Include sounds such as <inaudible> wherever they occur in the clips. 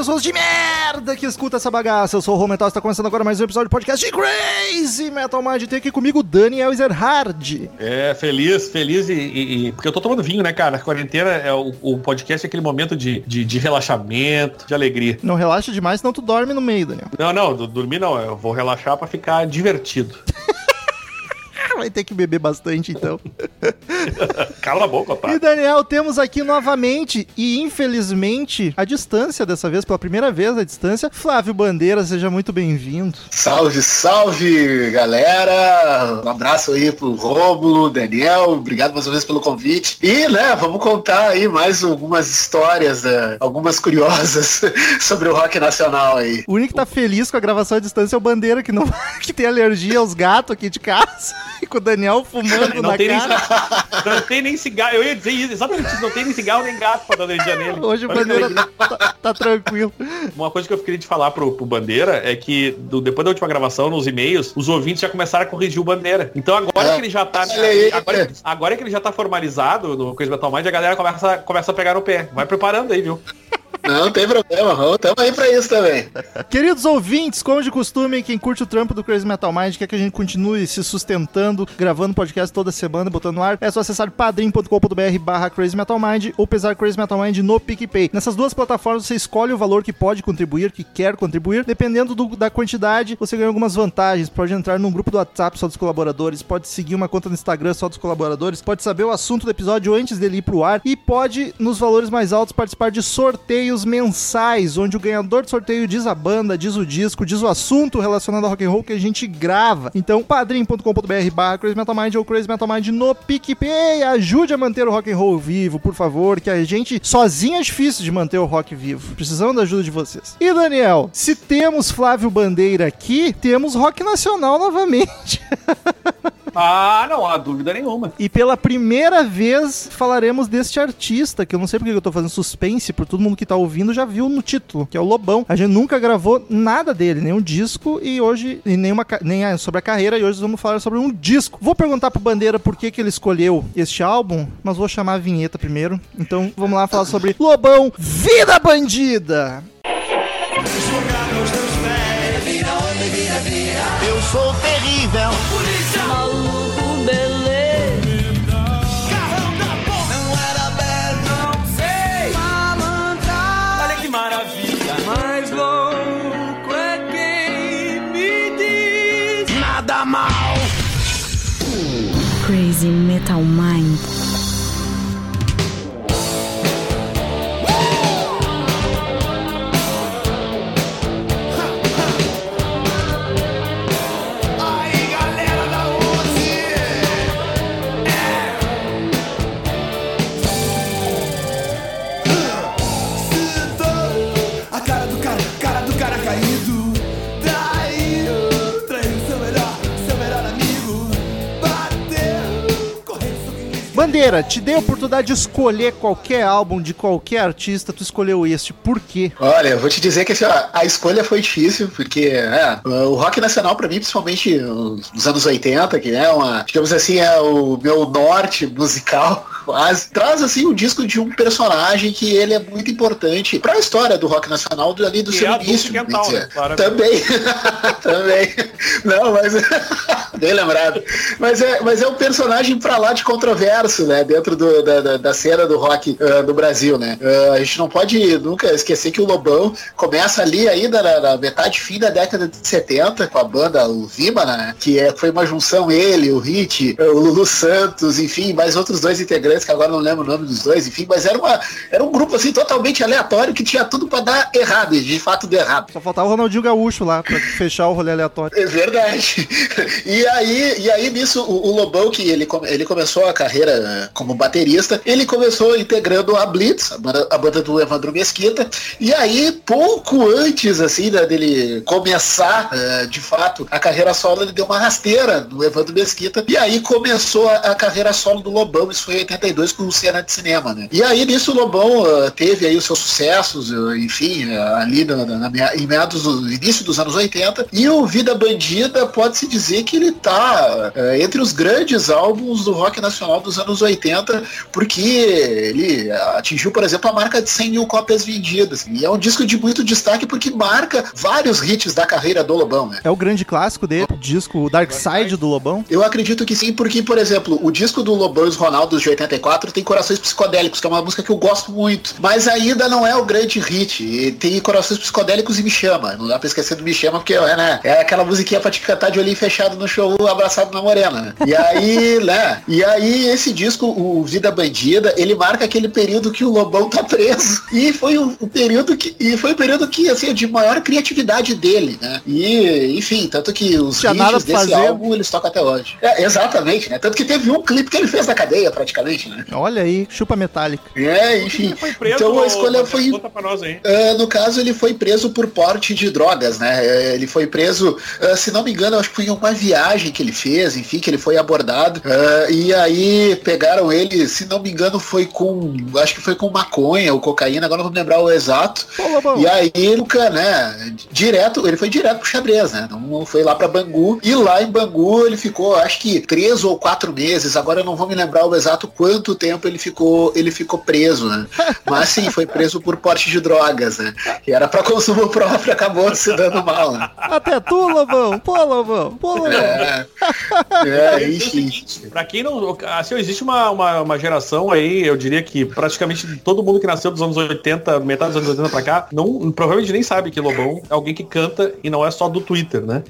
pessoas de merda que escuta essa bagaça. Eu sou o Rometal, está começando agora mais um episódio do podcast de Crazy Metal Mind. Tem aqui comigo o Daniel Ezerhard. É, feliz, feliz e, e- e- Porque eu tô tomando vinho, né, cara? A quarentena é o, o podcast é aquele momento de, de, de relaxamento, de alegria. Não relaxa demais, senão tu dorme no meio, Daniel. Não, não, do- dormir não. Eu vou relaxar pra ficar divertido. <laughs> Vai ter que beber bastante, então. <laughs> Cala a boca, E otário. Daniel, temos aqui novamente, e infelizmente, a distância, dessa vez, pela primeira vez a distância, Flávio Bandeira, seja muito bem-vindo. Salve, salve, galera! Um abraço aí pro Rômulo, Daniel, obrigado mais uma vez pelo convite. E, né, vamos contar aí mais algumas histórias, né, algumas curiosas <laughs> sobre o rock nacional aí. O único que tá feliz com a gravação à distância é o Bandeira, que não <laughs> que tem alergia aos gatos aqui de casa. Com o Daniel fumando Não na tem, nem, cara. não tem nem cigarro. Eu ia dizer isso, exatamente isso. Não tem nem cigarro nem gato pra dar energia nele. Hoje o Bandeira alegria. tá, tá tranquilo. Uma coisa que eu queria te falar pro, pro Bandeira é que do- depois da última gravação, nos e-mails, os ouvintes já começaram a corrigir o Bandeira. Então agora É. que ele já tá. Aí. Agora, agora que ele já tá formalizado no Crazy Metal Mind, a galera começa, começa a pegar no pé. Vai preparando aí, viu? Não tem problema, Rô, tamo aí pra isso também. Queridos ouvintes, como de costume, quem curte o trampo do Crazy Metal Mind, quer que a gente continue se sustentando, gravando podcast toda semana, botando no ar, é só acessar padrim.com.br barra Crazy Metal Mind ou pesar Crazy Metal Mind no PicPay. Nessas duas plataformas você escolhe o valor que pode contribuir, que quer contribuir. Dependendo do- da quantidade, você ganha algumas vantagens. Pode entrar num grupo do WhatsApp só dos colaboradores, pode seguir uma conta no Instagram só dos colaboradores, pode saber o assunto do episódio antes dele ir pro ar e pode, nos valores mais altos, participar de sorteios mensais, onde o ganhador do sorteio diz a banda, diz o disco, diz o assunto relacionado ao rock and roll que a gente grava. Então, padrim.com.br barra Crazy Metal Mind ou Crazy Metal Mind no PicPay. Ajude a manter o rock and roll vivo, por favor, que a gente sozinho é difícil de manter o rock vivo. Precisamos da ajuda de vocês. E Daniel, se temos Flávio Bandeira aqui, temos rock nacional novamente. <laughs> Ah, não há dúvida nenhuma. E pela primeira vez falaremos deste artista, que eu não sei porque eu tô fazendo suspense, por todo mundo que tá ouvindo já viu no título, que é o Lobão. A gente nunca gravou nada dele, nenhum disco e hoje, e nenhuma, nem a- sobre a carreira, e hoje vamos falar sobre um disco. Vou perguntar pro Bandeira por que, que ele escolheu este álbum, mas vou chamar a vinheta primeiro. Então vamos lá falar sobre Lobão, Vida Bandida! Eu sou terrível. Crazy Metal Mind. Bandeira, te dei a oportunidade de escolher qualquer álbum de qualquer artista, tu escolheu este, por quê? Olha, eu vou te dizer que assim, ó, a escolha foi difícil, porque é, o rock nacional pra mim, principalmente nos anos 80, que é uma, digamos assim, é o meu norte musical, traz assim o disco de um personagem que ele é muito importante pra história do rock nacional do, ali do E seu é início. mental, né? Também, <laughs> também. Não, mas <laughs> bem lembrado. Mas é, mas é um personagem pra lá de controverso, né? Dentro do- da, da, cena do rock ah, do Brasil, né? Ah, a gente não pode nunca esquecer que o Lobão começa ali ainda na, na metade fim da década de 70 com a banda o Vimana, né? Que é, foi uma junção ele, o Hit, o Lulu Santos, enfim, mais outros dois integrantes inglês, que agora não lembro o nome dos dois, enfim, mas era, uma, era um grupo assim totalmente aleatório que tinha tudo pra dar errado, e de fato deu errado. Só faltava o Ronaldinho Gaúcho lá pra fechar o rolê aleatório. É verdade. <laughs> E aí, e aí nisso, o, o Lobão, que ele, ele começou a carreira como baterista, ele começou integrando a Blitz, a banda, a banda do Evandro Mesquita, e aí, pouco antes, assim, né, dele começar, eh, de fato, a carreira solo, ele deu uma rasteira no Evandro Mesquita, e aí começou a, a carreira solo do Lobão, isso foi em 82 com o Cena de Cinema, né? E aí, nisso, o Lobão eh, teve aí os seus sucessos, eh, enfim, eh, ali na, na- na em meados do início dos anos 80, e o Vida Bandida pode-se dizer que ele tá entre os grandes álbuns do rock nacional dos anos 80, porque ele atingiu, por exemplo, a marca de 100 mil cópias vendidas. E é um disco de muito destaque porque marca vários hits da carreira do Lobão, né? É o grande clássico dele, o disco Dark Side do Lobão. Eu acredito que sim, porque, por exemplo, o disco do Lobão e os Ronaldos de 84 tem Corações Psicodélicos, que é uma música que eu gosto muito, mas ainda não é o grande hit. E tem Corações Psicodélicos e Me Chama. Não dá pra esquecer do Me Chama, porque é, né, é aquela musiquinha pra te cantar de olhinho fechado no show, abraçado na morena. né? E aí, <laughs> né? E aí, esse disco, o Vida Bandida, ele marca aquele período que o Lobão tá preso. E foi o, o período que. E foi o período que, assim, de maior criatividade dele, né? E, enfim, tanto que os hits desse fazer. álbum eles tocam até hoje. É, exatamente, né? Tanto que teve um clipe que ele fez na cadeia, praticamente, né? Olha aí, chupa metálica. É, enfim. Então a escolha foi. Conta pra nós aí. Ah, no caso, ele foi preso por porte de drogas, né? Eh, Ele foi preso, ah, se não me engano, acho que foi em uma viagem que ele fez, enfim, que ele foi abordado. Ah, e aí pegaram ele, se não me engano, foi com. Acho que foi com maconha ou cocaína, agora não vou me lembrar o exato. Pô. E aí, nunca, né? Direto, ele foi direto pro xadrez, né? Não foi lá pra Bangu. E lá em Bangu ele ficou, acho que três ou quatro meses. Agora eu não vou me lembrar o exato quanto tempo ele ficou, ele ficou preso, né? Mas sim, foi preso por porte de drogas, né? Que era pra consumo próprio, acabou se dando mal, né? Até tu, Lobão. Pô, Lobão. Pô, Lobão. É, é, É enfim. pra quem não. Assim, existe uma, uma, uma geração aí, eu diria que praticamente todo mundo que nasceu dos anos 80, metade dos anos 80 pra cá, não, provavelmente nem sabe que Lobão é alguém que canta e não é só do Twitter, né?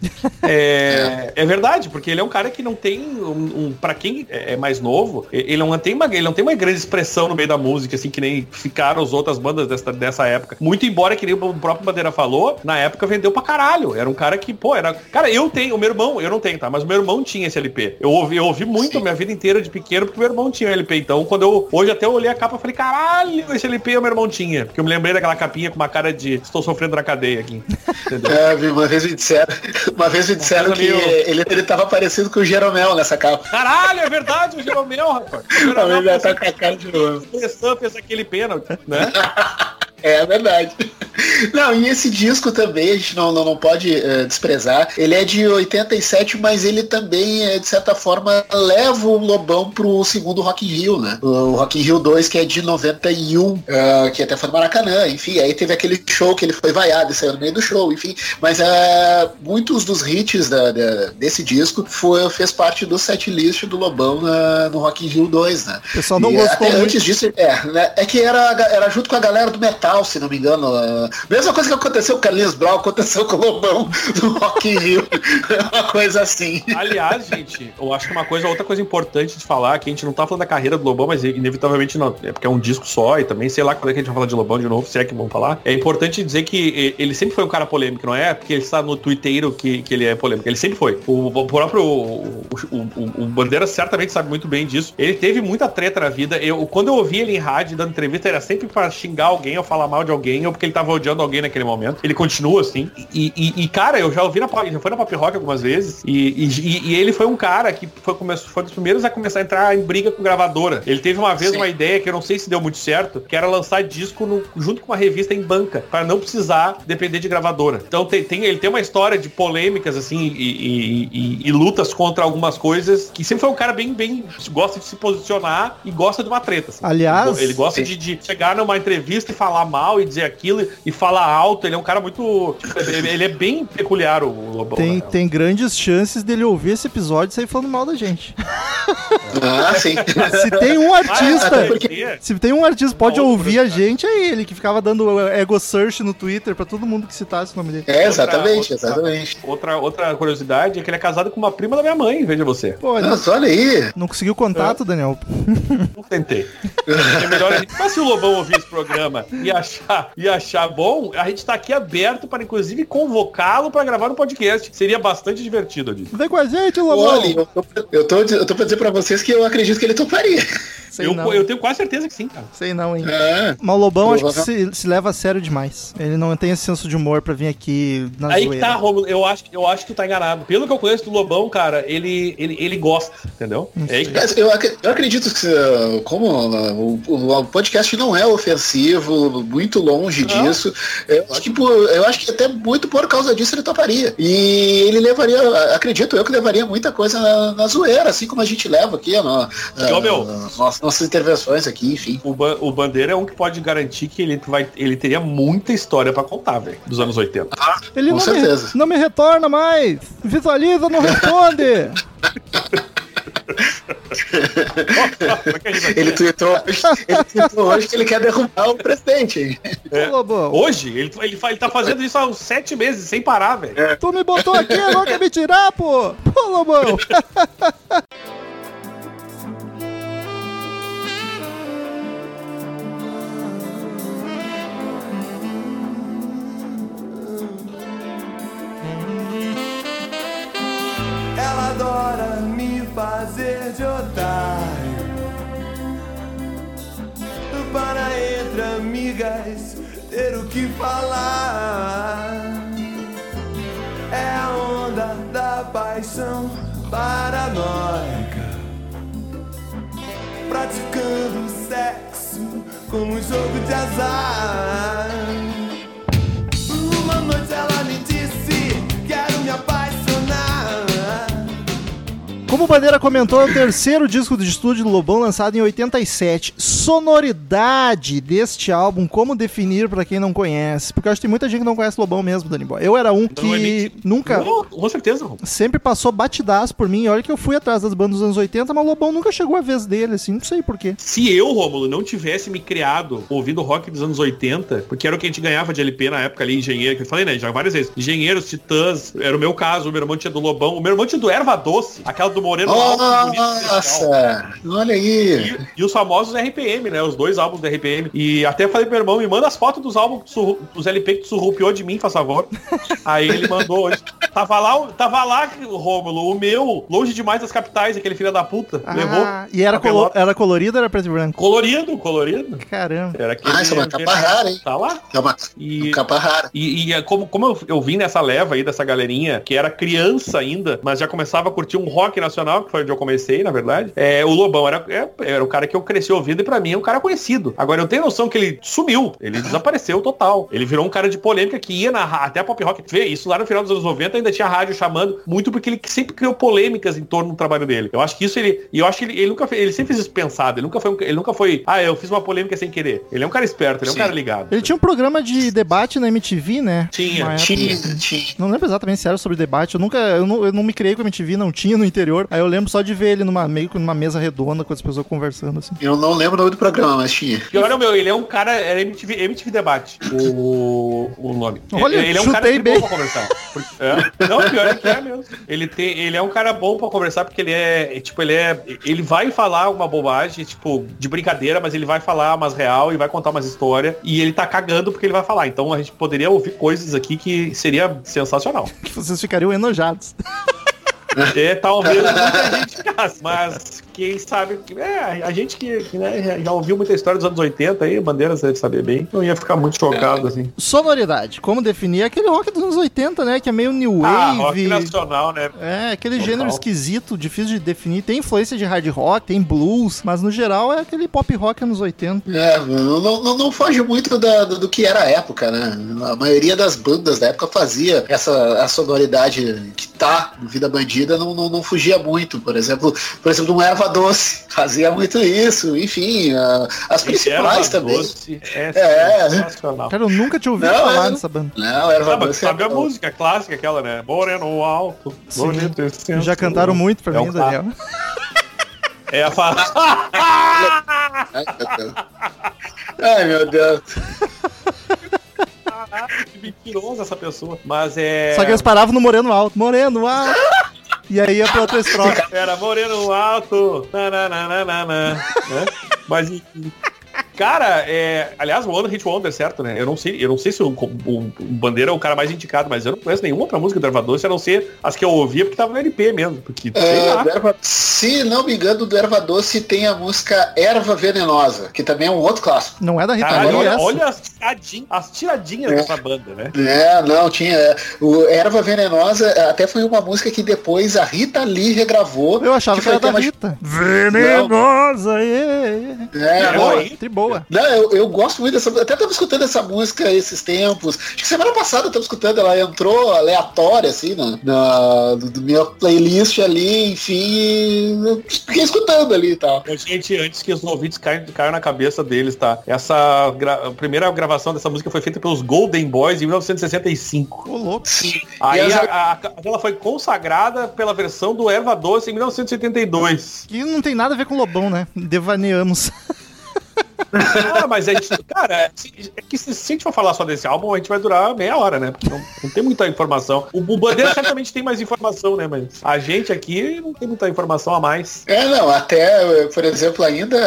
É, <laughs> é verdade, porque ele é um cara que não tem um. um pra quem é mais novo, ele não tem uma, ele não tem uma grande expressão no meio da música, assim, que nem ficaram as outras bandas dessa, dessa época. Muito embora, que nem o próprio Bandeira falou, na época vendeu pra caralho. Era um cara que, pô, era. Cara, eu tenho, o meu irmão, eu não tenho, tá? Mas o meu irmão tinha esse LP. Eu ouvi, eu ouvi muito a minha vida inteira de pequeno, porque meu irmão tinha o LP. Então, quando eu. Hoje até eu olhei a capa e falei, caralho, esse LP o meu irmão tinha. Porque eu me lembrei daquela capinha com uma cara de estou sofrendo na cadeia aqui. Entendeu? <laughs> É, uma vez me disseram, <laughs> uma vez me disseram que ele, ele tava parecido com o Jeromel nessa capa. Caralho, é verdade, o Jeromel, rapaz. O <laughs> Ele Jeromel já tá com a cara de novo. fez aquele pênalti, né? <laughs> É verdade. <laughs> Não, e esse disco também a gente não, não, não pode eh, desprezar. Ele é de 87, mas ele também, eh, de certa forma, leva o Lobão pro segundo Rock in Rio, né? O Rock in Rio 2, que é de 91, eh, que até foi no Maracanã, enfim. Aí teve aquele show que ele foi vaiado e saiu no meio do show, enfim. Mas eh, muitos dos hits da- da- desse disco foi, fez parte do setlist do Lobão na- no Rock in Rio 2, né? O pessoal não E gostou até muito. antes disso, é, né, é que era, era junto com a galera do metal, se não me engano. ah, mesma coisa que aconteceu com o Carlinhos Brown, aconteceu com o Lobão do Rock in Rio. <laughs> uma coisa assim. Aliás, gente, eu acho que uma coisa, outra coisa importante de falar, que a gente não tá falando da carreira do Lobão, mas inevitavelmente não, é porque é um disco só e também, sei lá quando é que a gente vai falar de Lobão de novo, se é que vamos falar. É importante dizer que ele sempre foi um cara polêmico, não é porque ele está no twitteiro que, que ele é polêmico, ele sempre foi. O, o próprio o, o, o- Bandeira certamente sabe muito bem disso. Ele teve muita treta na vida. Eu, quando eu ouvi ele em rádio dando entrevista, era sempre pra xingar alguém ou falar mal de alguém, ou porque ele tava odiando alguém naquele momento. Ele continua assim. E, e- e, cara, eu já ouvi na já foi na Pop Rock algumas vezes. E, e- e ele foi um cara que foi, começou, foi dos primeiros a começar a entrar em briga com gravadora. Ele teve uma vez Sim. uma ideia que eu não sei se deu muito certo, que era lançar disco no- junto com uma revista em banca, para não precisar depender de gravadora. Então tem, tem- ele tem uma história de polêmicas assim e, e- e- e lutas contra algumas coisas que sempre foi um cara bem bem gosta de se posicionar e gosta de uma treta. assim. Aliás- ele gosta de, de chegar numa entrevista e falar mal e dizer aquilo e falar alto. Ele é um cara muito ele ele é bem peculiar o Lobão. Tem, né? tem grandes chances dele ouvir esse episódio e sair falando mal da gente. Ah, sim. Se tem um artista. até porque- Se tem um artista que pode ouvir a curiosidade. gente, é ele, que ficava dando ego search no Twitter pra todo mundo que citasse o nome dele. É, exatamente, Outra- exatamente. Outra, outra curiosidade é que ele é casado com uma prima da minha mãe, veja você. Pô, ele Nossa, olha aí. não conseguiu contato, Daniel. Não tentei. É melhor a gente. Mas se o Lobão ouvir esse programa e achar, e achar bom, a gente tá aqui aberto para, inclusive, convocá-lo para gravar no podcast. Seria bastante divertido, disse. Vem com a gente, Lobão. Olha, eu tô, eu, tô, eu tô pra dizer pra vocês que eu acredito que ele toparia. Sei Eu, não. eu tenho quase certeza que sim, cara. Sei não, hein. É. Mas o Lobão acho que se, se leva a sério demais. Ele não tem esse senso de humor pra vir aqui na Aí que zoeira. tá, Romulo. Eu acho, eu acho que tu tá enganado. Pelo que eu conheço do Lobão, cara, ele, ele, ele gosta, entendeu? É que tá. Eu, ac- eu acredito que, como o, o podcast não é ofensivo, muito longe Não. disso, eu acho, que por- eu acho que até muito por causa disso ele toparia. E ele levaria, acredito eu que levaria muita coisa na, na zoeira, assim como a gente leva aqui, no, E, ô, meu, nossas, nossas intervenções aqui, enfim. O, Ba- o Bandeira é um que pode garantir que ele, vai, ele teria muita história pra contar, velho, dos anos 80. Ele Com não certeza. me, não me retorna mais. Visualiza, não responde. É <laughs> Ele tweetou, hoje- ele tweetou hoje que ele quer derrubar o presidente. Lobão, Hoje, ele, ele, ele tá fazendo isso há uns sete meses, sem parar, velho. tu me botou aqui, agora quer me tirar, pô. Pô, Lobão. <laughs> adora me fazer de otário. Para entre amigas ter o que falar. É a onda da paixão paranoica. Praticando sexo como um jogo de azar. Uma noite ela me disse Como o Bandeira comentou, é o terceiro disco de estúdio do Lobão lançado em 87. Sonoridade deste álbum, como definir pra quem não conhece? Porque eu acho que tem muita gente que não conhece o Lobão mesmo, Dani Boy. Eu era um é que nunca, com certeza. Sempre passou batidaço por mim. Olha que eu fui atrás das bandas dos anos 80, mas o Lobão nunca chegou a vez dele, assim, não sei porquê. Se eu, Rômulo, não tivesse me criado ouvindo rock dos anos 80, porque era o que a gente ganhava de LP na época ali, engenheiro, que eu falei, né, já várias vezes. Engenheiros, Titãs, era o meu caso, o meu irmão tinha do Lobão, o meu irmão tinha do Erva Doce, aquela do Moreno Alto. Nossa, olha aí. E, e os famosos RPM, né? Os dois álbuns do RPM. E até falei pro meu irmão, me manda as fotos dos álbuns, dos LP que tu surrupiou de mim, faz favor. <laughs> Aí ele mandou hoje. Tava lá, o- tava lá, Rômulo, o meu, longe demais das capitais, aquele filho da puta, levou. Ah, e era, colo era colorido ou era preto e branco? Colorido, colorido. Caramba. Era aquele. Ah, isso é uma capa rara, hein? Tá lá. É uma, E, uma capa rara. e, e é como, como eu, eu vim nessa leva aí dessa galerinha, que era criança ainda, mas já começava a curtir um rock nacional, que foi onde eu comecei, na verdade. É, o Lobão era, é- era o cara que eu cresci ouvindo e pra mim é um cara conhecido. Agora eu tenho noção que ele sumiu, ele desapareceu total. Ele virou um cara de polêmica que ia na até a pop rock. Vê, isso lá no final dos anos 90 ainda tinha rádio chamando, muito porque ele sempre criou polêmicas em torno do trabalho dele. Eu acho que isso ele. E eu acho que ele, ele nunca fez, ele sempre fez isso pensado. Ele nunca foi um- ele nunca foi, ah, eu fiz uma polêmica sem querer. Ele é um cara esperto, ele é um cara ligado. Ele tinha um programa de debate na MTV, né? Tinha. Tinha, tinha. Não lembro exatamente se era sobre debate. Eu nunca, eu não, eu não me criei com a MTV, não tinha no interior. Aí eu lembro só de ver ele numa meio que numa mesa redonda com as pessoas conversando assim. Eu não lembro o nome do programa, mas tinha. Pior é o meu, ele é um cara, era MTV, MTV Debate, o, o nome. Olha, ele é um cara é bem. bom pra conversar. Porque- é. Não, pior é que é mesmo. Ele, tem, ele é um cara bom pra conversar porque ele é, é, tipo, ele é, ele vai falar uma bobagem, tipo, de brincadeira, mas ele vai falar umas real e vai contar umas histórias e ele tá cagando porque ele vai falar. Então a gente poderia ouvir coisas aqui que seria sensacional. Que vocês ficariam enojados. É, talvez muita gente ficasse, mas quem sabe, é, a gente que, que, né, já- ouviu muita história dos anos 80 aí, Bandeiras deve saber bem, não ia ficar muito chocado, assim. Sonoridade. Como definir? Aquele rock dos anos 80, né? Que é meio new Ah, rock wave. nacional, né? é, aquele Total. gênero esquisito, difícil de definir. Tem influência de hard rock, tem blues, mas no geral é aquele pop rock anos 80. É, não, não, não foge muito da- do, do que era a época, né? A maioria das bandas da época fazia essa a sonoridade que tá no Vida Bandida, não, não, não fugia muito. Por exemplo, por exemplo, um Erva Doce fazia muito isso. Enfim, a- as principais Erva também. Doce é, É. sensacional. Cara, eu nunca tinha ouvido Não, falar é- dessa banda. Não, Erva Sabe, Doce sabe é a bom. música clássica, aquela, né? Moreno alto, Sim. bonito e Já cantaram muito pra É mim, um Daniel. É a fa... <laughs> Ai, meu Deus. Ai, meu Deus. que mentirosa essa pessoa. Mas é. Só que eles paravam no Moreno Alto. Moreno Alto. E aí ia pra outra estrofe. Era moreno alto. Nananana, né? Mas enfim. Cara, é. Aliás, o One Hit Wonder, certo, né? Eu não sei, eu não sei se o, o- o Bandeira é o cara mais indicado, mas eu não conheço nenhuma outra música do Erva Doce, a não ser as que eu ouvia porque tava no LP mesmo. Porque, É, Erva- se não me engano, do Erva Doce tem a música Erva Venenosa, que também é um outro clássico. Não é da Rita Caralho, Lee olha, essa? olha as tiradinhas, as tiradinhas É. dessa banda, né? É, não, tinha. é, O Erva Venenosa até foi uma música que depois a Rita Lee regravou. Eu achava que, foi era da Rita. Venenosa, yeah. É, É, não, aí. Tri boa. Não, eu, eu gosto muito dessa Até tava escutando essa música esses tempos. Acho que semana passada eu tava escutando, ela entrou aleatória, assim, na, na do, do minha playlist ali, enfim. eu Fiquei escutando ali e tal. Ô, Gente, antes que os ouvintes caiam, caiam na cabeça deles, tá? Essa gra- a primeira gravação dessa música foi feita pelos Golden Boys em 1965. Ô, louco. Sim. Aí as- a- a- ela foi consagrada pela versão do Erva Doce em 1972. Que não tem nada a ver com Lobão, né? Devaneamos. <laughs> Ah, mas a gente, cara, é que se, se a gente for falar só desse álbum, a gente vai durar meia hora, né? Porque não, não tem muita informação. O, o Bandeira <laughs> certamente tem mais informação, né? Mas a gente aqui não tem muita informação a mais. É, não, até, por exemplo, ainda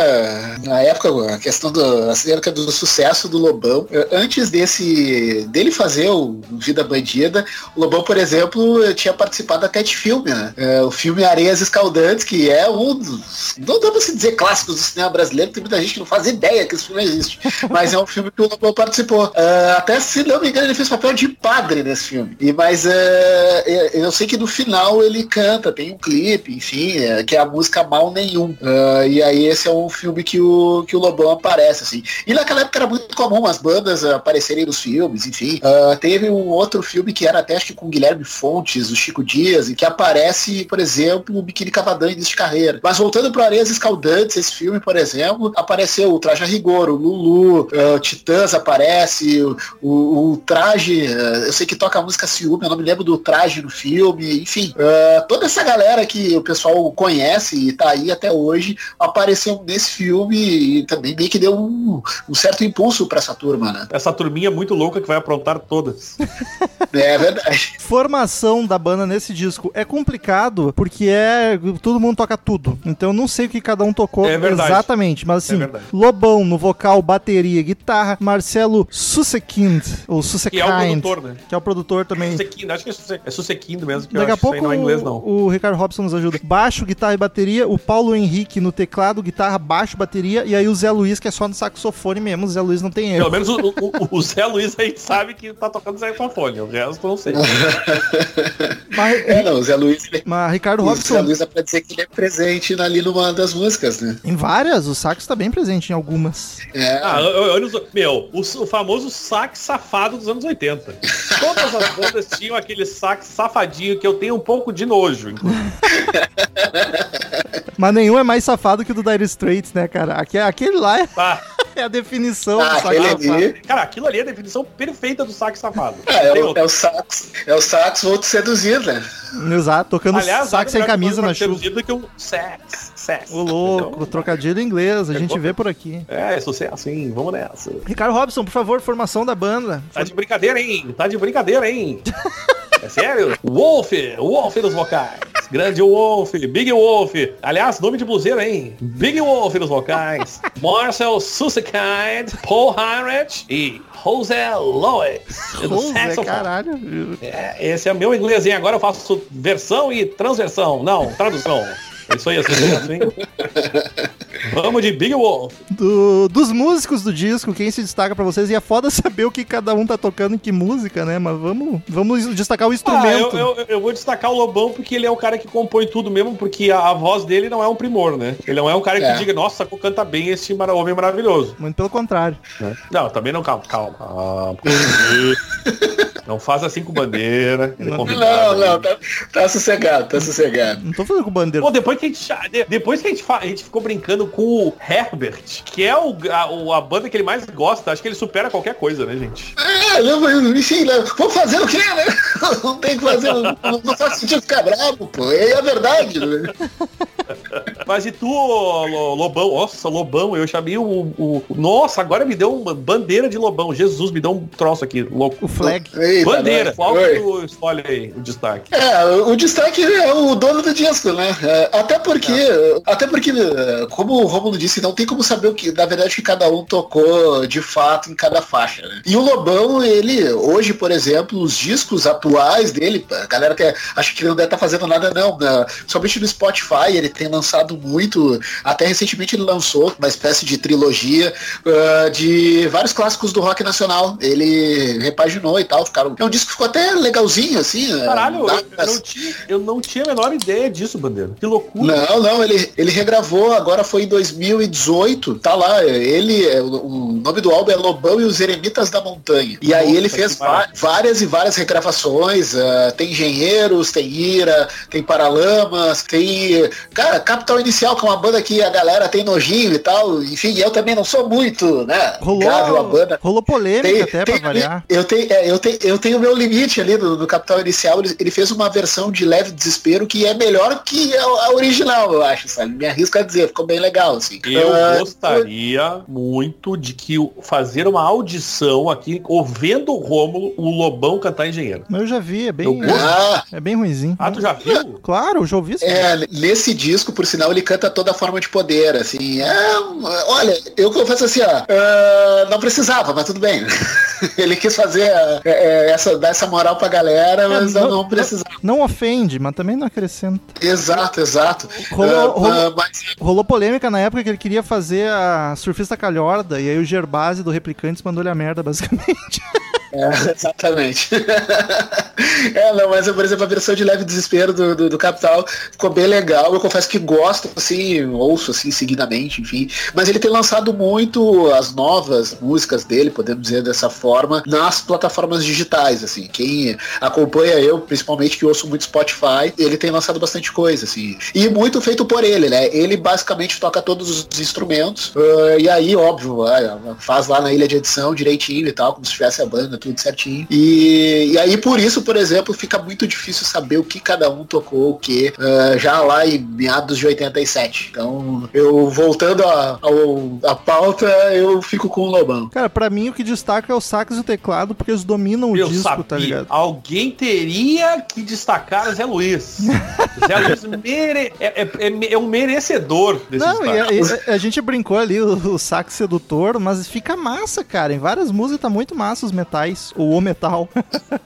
na época, a questão do, acerca do sucesso do Lobão, eh, antes desse, dele fazer o Vida Bandida, o Lobão, por exemplo, tinha participado da TED Filme, né? Eh, O filme Areias Escaldantes, que é um dos, não dá pra se dizer clássicos do cinema brasileiro, tem muita gente que não faz ideia que esse filme existe, mas é um filme que o Lobão participou. Eh, até, se não me engano, ele fez papel de padre nesse filme. E, mas eh, eu sei que no final ele canta, tem um clipe, enfim, eh, que é a música Mal Nenhum. Ah, e aí esse é um filme que o, que o Lobão aparece, assim. E naquela época era muito comum as bandas aparecerem nos filmes, enfim. Teve um outro filme que era até acho que com Guilherme Fontes, o Chico Dias, e que aparece, por exemplo, o Biquíni Cavadão início de carreira. Mas voltando para Areias Escaldantes, esse filme, por exemplo, apareceu o Traje a Rigor, o Lulu, o Titãs aparece, o, o, o Traje, ah, eu sei que toca a música Ciúme, eu não me lembro do Traje no filme, enfim. ah, toda essa galera que o pessoal conhece e tá aí até hoje, apareceu nesse filme e também meio que deu um, um certo impulso para essa turma, né? Essa turminha muito louca que vai aprontar todas. <laughs> É verdade. Formação da banda nesse disco é complicado porque é todo mundo toca tudo. Então eu não sei o que cada um tocou É verdade. exatamente, mas assim, É verdade. Lobão no vocal, bateria, guitarra, Marcelo Sussekind ou Que Sussekind, é o produtor, né? que é o produtor também. Sussequindo, acho que é Susse- é Sussequindo mesmo, que Daqui eu a que pouco não é inglês, não. o, o Ricardo Robson nos ajuda. Baixo, guitarra e bateria, o Paulo Henrique no teclado, guitarra, baixo, bateria, e aí o Zé Luiz, que é só no saxofone mesmo, o Zé Luiz não tem Pelo erro. menos o, o- o Zé Luiz a gente sabe que tá tocando saxofone, o resto eu não sei. <laughs> Mas, É, não, o Zé Luiz, mas Ricardo o Zé Robson, Luiz dá pra dizer que ele é presente ali numa das músicas, né? em várias, o sax tá bem presente em algumas. É, Ah, meu, o, o famoso sax safado dos anos 80. Todas as <laughs> bandas tinham aquele sax safadinho que eu tenho um pouco de nojo. inclusive. <laughs> Mas nenhum é mais safado que o do Dire Straits, né, cara? Aque- Aquele lá é, Tá. <laughs> é a definição ah, do sax safado. ali. Cara, aquilo ali é a definição perfeita do sax safado. Ah, é, Tem o, outro. é o sax, é o sax vou te seduzir, né? Exato, tocando Aliás, sax sem camisa na chuva. seduzido do que um sex. Sex. Ô louco, entendeu? trocadilho inglês, a gente vê por aqui. É, é sucesso, hein? Vamos nessa. Ricardo Robson, por favor, formação da banda. Tá de brincadeira, hein? Tá de brincadeira, hein? É sério? Wolf, Wolf nos vocais. Grande Wolf, Big Wolf. Aliás, nome de bluseira, hein? Big Wolf nos vocais. <laughs> Marcel Sussekind, Paul Heinrich e José Lois. no José, caralho. É, esse é meu inglês, hein? Agora eu faço versão e transversão. Não, tradução. Isso aí, assim, assim. Vamos de Big Wolf. Do- dos músicos do disco, quem se destaca pra vocês? E é foda saber o que cada um tá tocando em que música, né? Mas vamos, vamos destacar o Ah, instrumento. eu, eu, eu vou destacar o Lobão porque ele é o cara que compõe tudo mesmo, porque a, a voz dele não é um primor, né? Ele não é um cara que É. diga, nossa, canta bem esse mara- homem maravilhoso. Muito pelo contrário. Não, também não, calma, calma. calma. <laughs> não faz assim com bandeira. <laughs> ele é Não, não, tá, tá sossegado, tá sossegado. Não tô falando com bandeira. Pô, depois que a gente, depois que a gente, a gente ficou brincando com o Herbert, que é o, a, a banda que ele mais gosta, acho que ele supera qualquer coisa, né, gente? É, não, enfim, vamos fazer o quê, né? <laughs> Não tem que fazer, não, não faz sentido ficar bravo, pô. É a verdade, né? <laughs> Mas e tu, Lo- Lobão? Nossa, Lobão, eu chamei o, o- o- Nossa, agora me deu uma bandeira de Lobão. Jesus, me deu um troço aqui, louco. O flag. Eita, Bandeira, nós. qual que Oi. tu escolhe aí, o destaque? É, o destaque é o dono do disco, né? É, até porque, até porque, é, como o Romulo disse, não tem como saber o que, na verdade, que cada um tocou de fato em cada faixa, né? E o Lobão, ele, hoje, por exemplo, os discos atuais dele, a galera que acha que não deve estar fazendo nada, não, né? somente no Spotify, ele tem lançado muito, até recentemente ele lançou uma espécie de trilogia ah, de vários clássicos do rock nacional. Ele repaginou e tal, É um disco que ficou até legalzinho, assim. Caralho, dá- eu, eu não tinha, eu não tinha a menor ideia disso, Bandeira. Que loucura. não, não, ele, ele regravou, agora foi em 2018, tá lá, ele, é, o, nome do álbum é Lobão e os Eremitas da Montanha. E aí Nossa, ele fez várias e várias regravações, ah, tem Engenheiros, tem Ira, tem Paralamas, tem, cara, Capital Inicial, que é uma banda que a galera tem nojinho e tal, enfim, eu também não sou muito, né, grave a banda. Rolou, rolou polêmica Tem- até tem pra variar. eu tenho, é, eu tenho, eu tenho o meu limite ali no, no Capital Inicial. Ele, ele fez uma versão de leve desespero que é melhor que a, a original, eu acho, sabe? Me arrisco a dizer, ficou bem legal, assim. Eu Ah, gostaria muito de que fazer uma audição aqui, ouvindo o Rômulo, o Lobão cantar engenheiro. Eu já vi, é bem, Eu. Ah, é bem ruimzinho. Ah, tu já viu? Claro, eu já ouvi isso. é, nesse disco, por sinal, ele canta toda a forma de poder, assim. É, olha, eu confesso assim, ó, ah, não precisava, mas tudo bem. <laughs> ele quis fazer é, essa, dar essa moral pra galera, mas eu não precisava. Não ofende, mas também não acrescenta. Exato, exato. Rolou- Ah, rolou- ah, mas Rolou polêmica na época que ele queria fazer a surfista calhorda, e aí o Gerbase do Replicantes mandou ele a merda, basicamente. <laughs> É, <laughs> exatamente. <laughs> é, não, mas por exemplo, a versão de leve desespero do, do, do Capital ficou bem legal. Eu confesso que gosto, assim, ouço assim seguidamente, enfim. Mas ele tem lançado muito as novas músicas dele, podemos dizer dessa forma, nas plataformas digitais, assim. Quem acompanha eu, principalmente que ouço muito Spotify, ele tem lançado bastante coisa, assim. E muito feito por ele, né? Ele basicamente toca todos os instrumentos. ah, e aí, óbvio, faz lá na ilha de edição direitinho e tal, como se tivesse a banda, tudo certinho. E, e aí, por isso, por exemplo, fica muito difícil saber o que cada um tocou, o que, ah, já lá em meados de 87. Então, eu voltando à pauta, eu fico com o Lobão. Cara, pra mim o que destaca é o sax e o teclado, porque eles dominam o Eu disco, sabia. tá ligado? Alguém teria que destacar Zé Luiz. <laughs> Zé Luiz mere- é, é- é- é um merecedor desse Não, e a, e a gente brincou ali o, o sax sedutor, mas fica massa, cara. Em várias músicas tá muito massa os metais, ou o metal.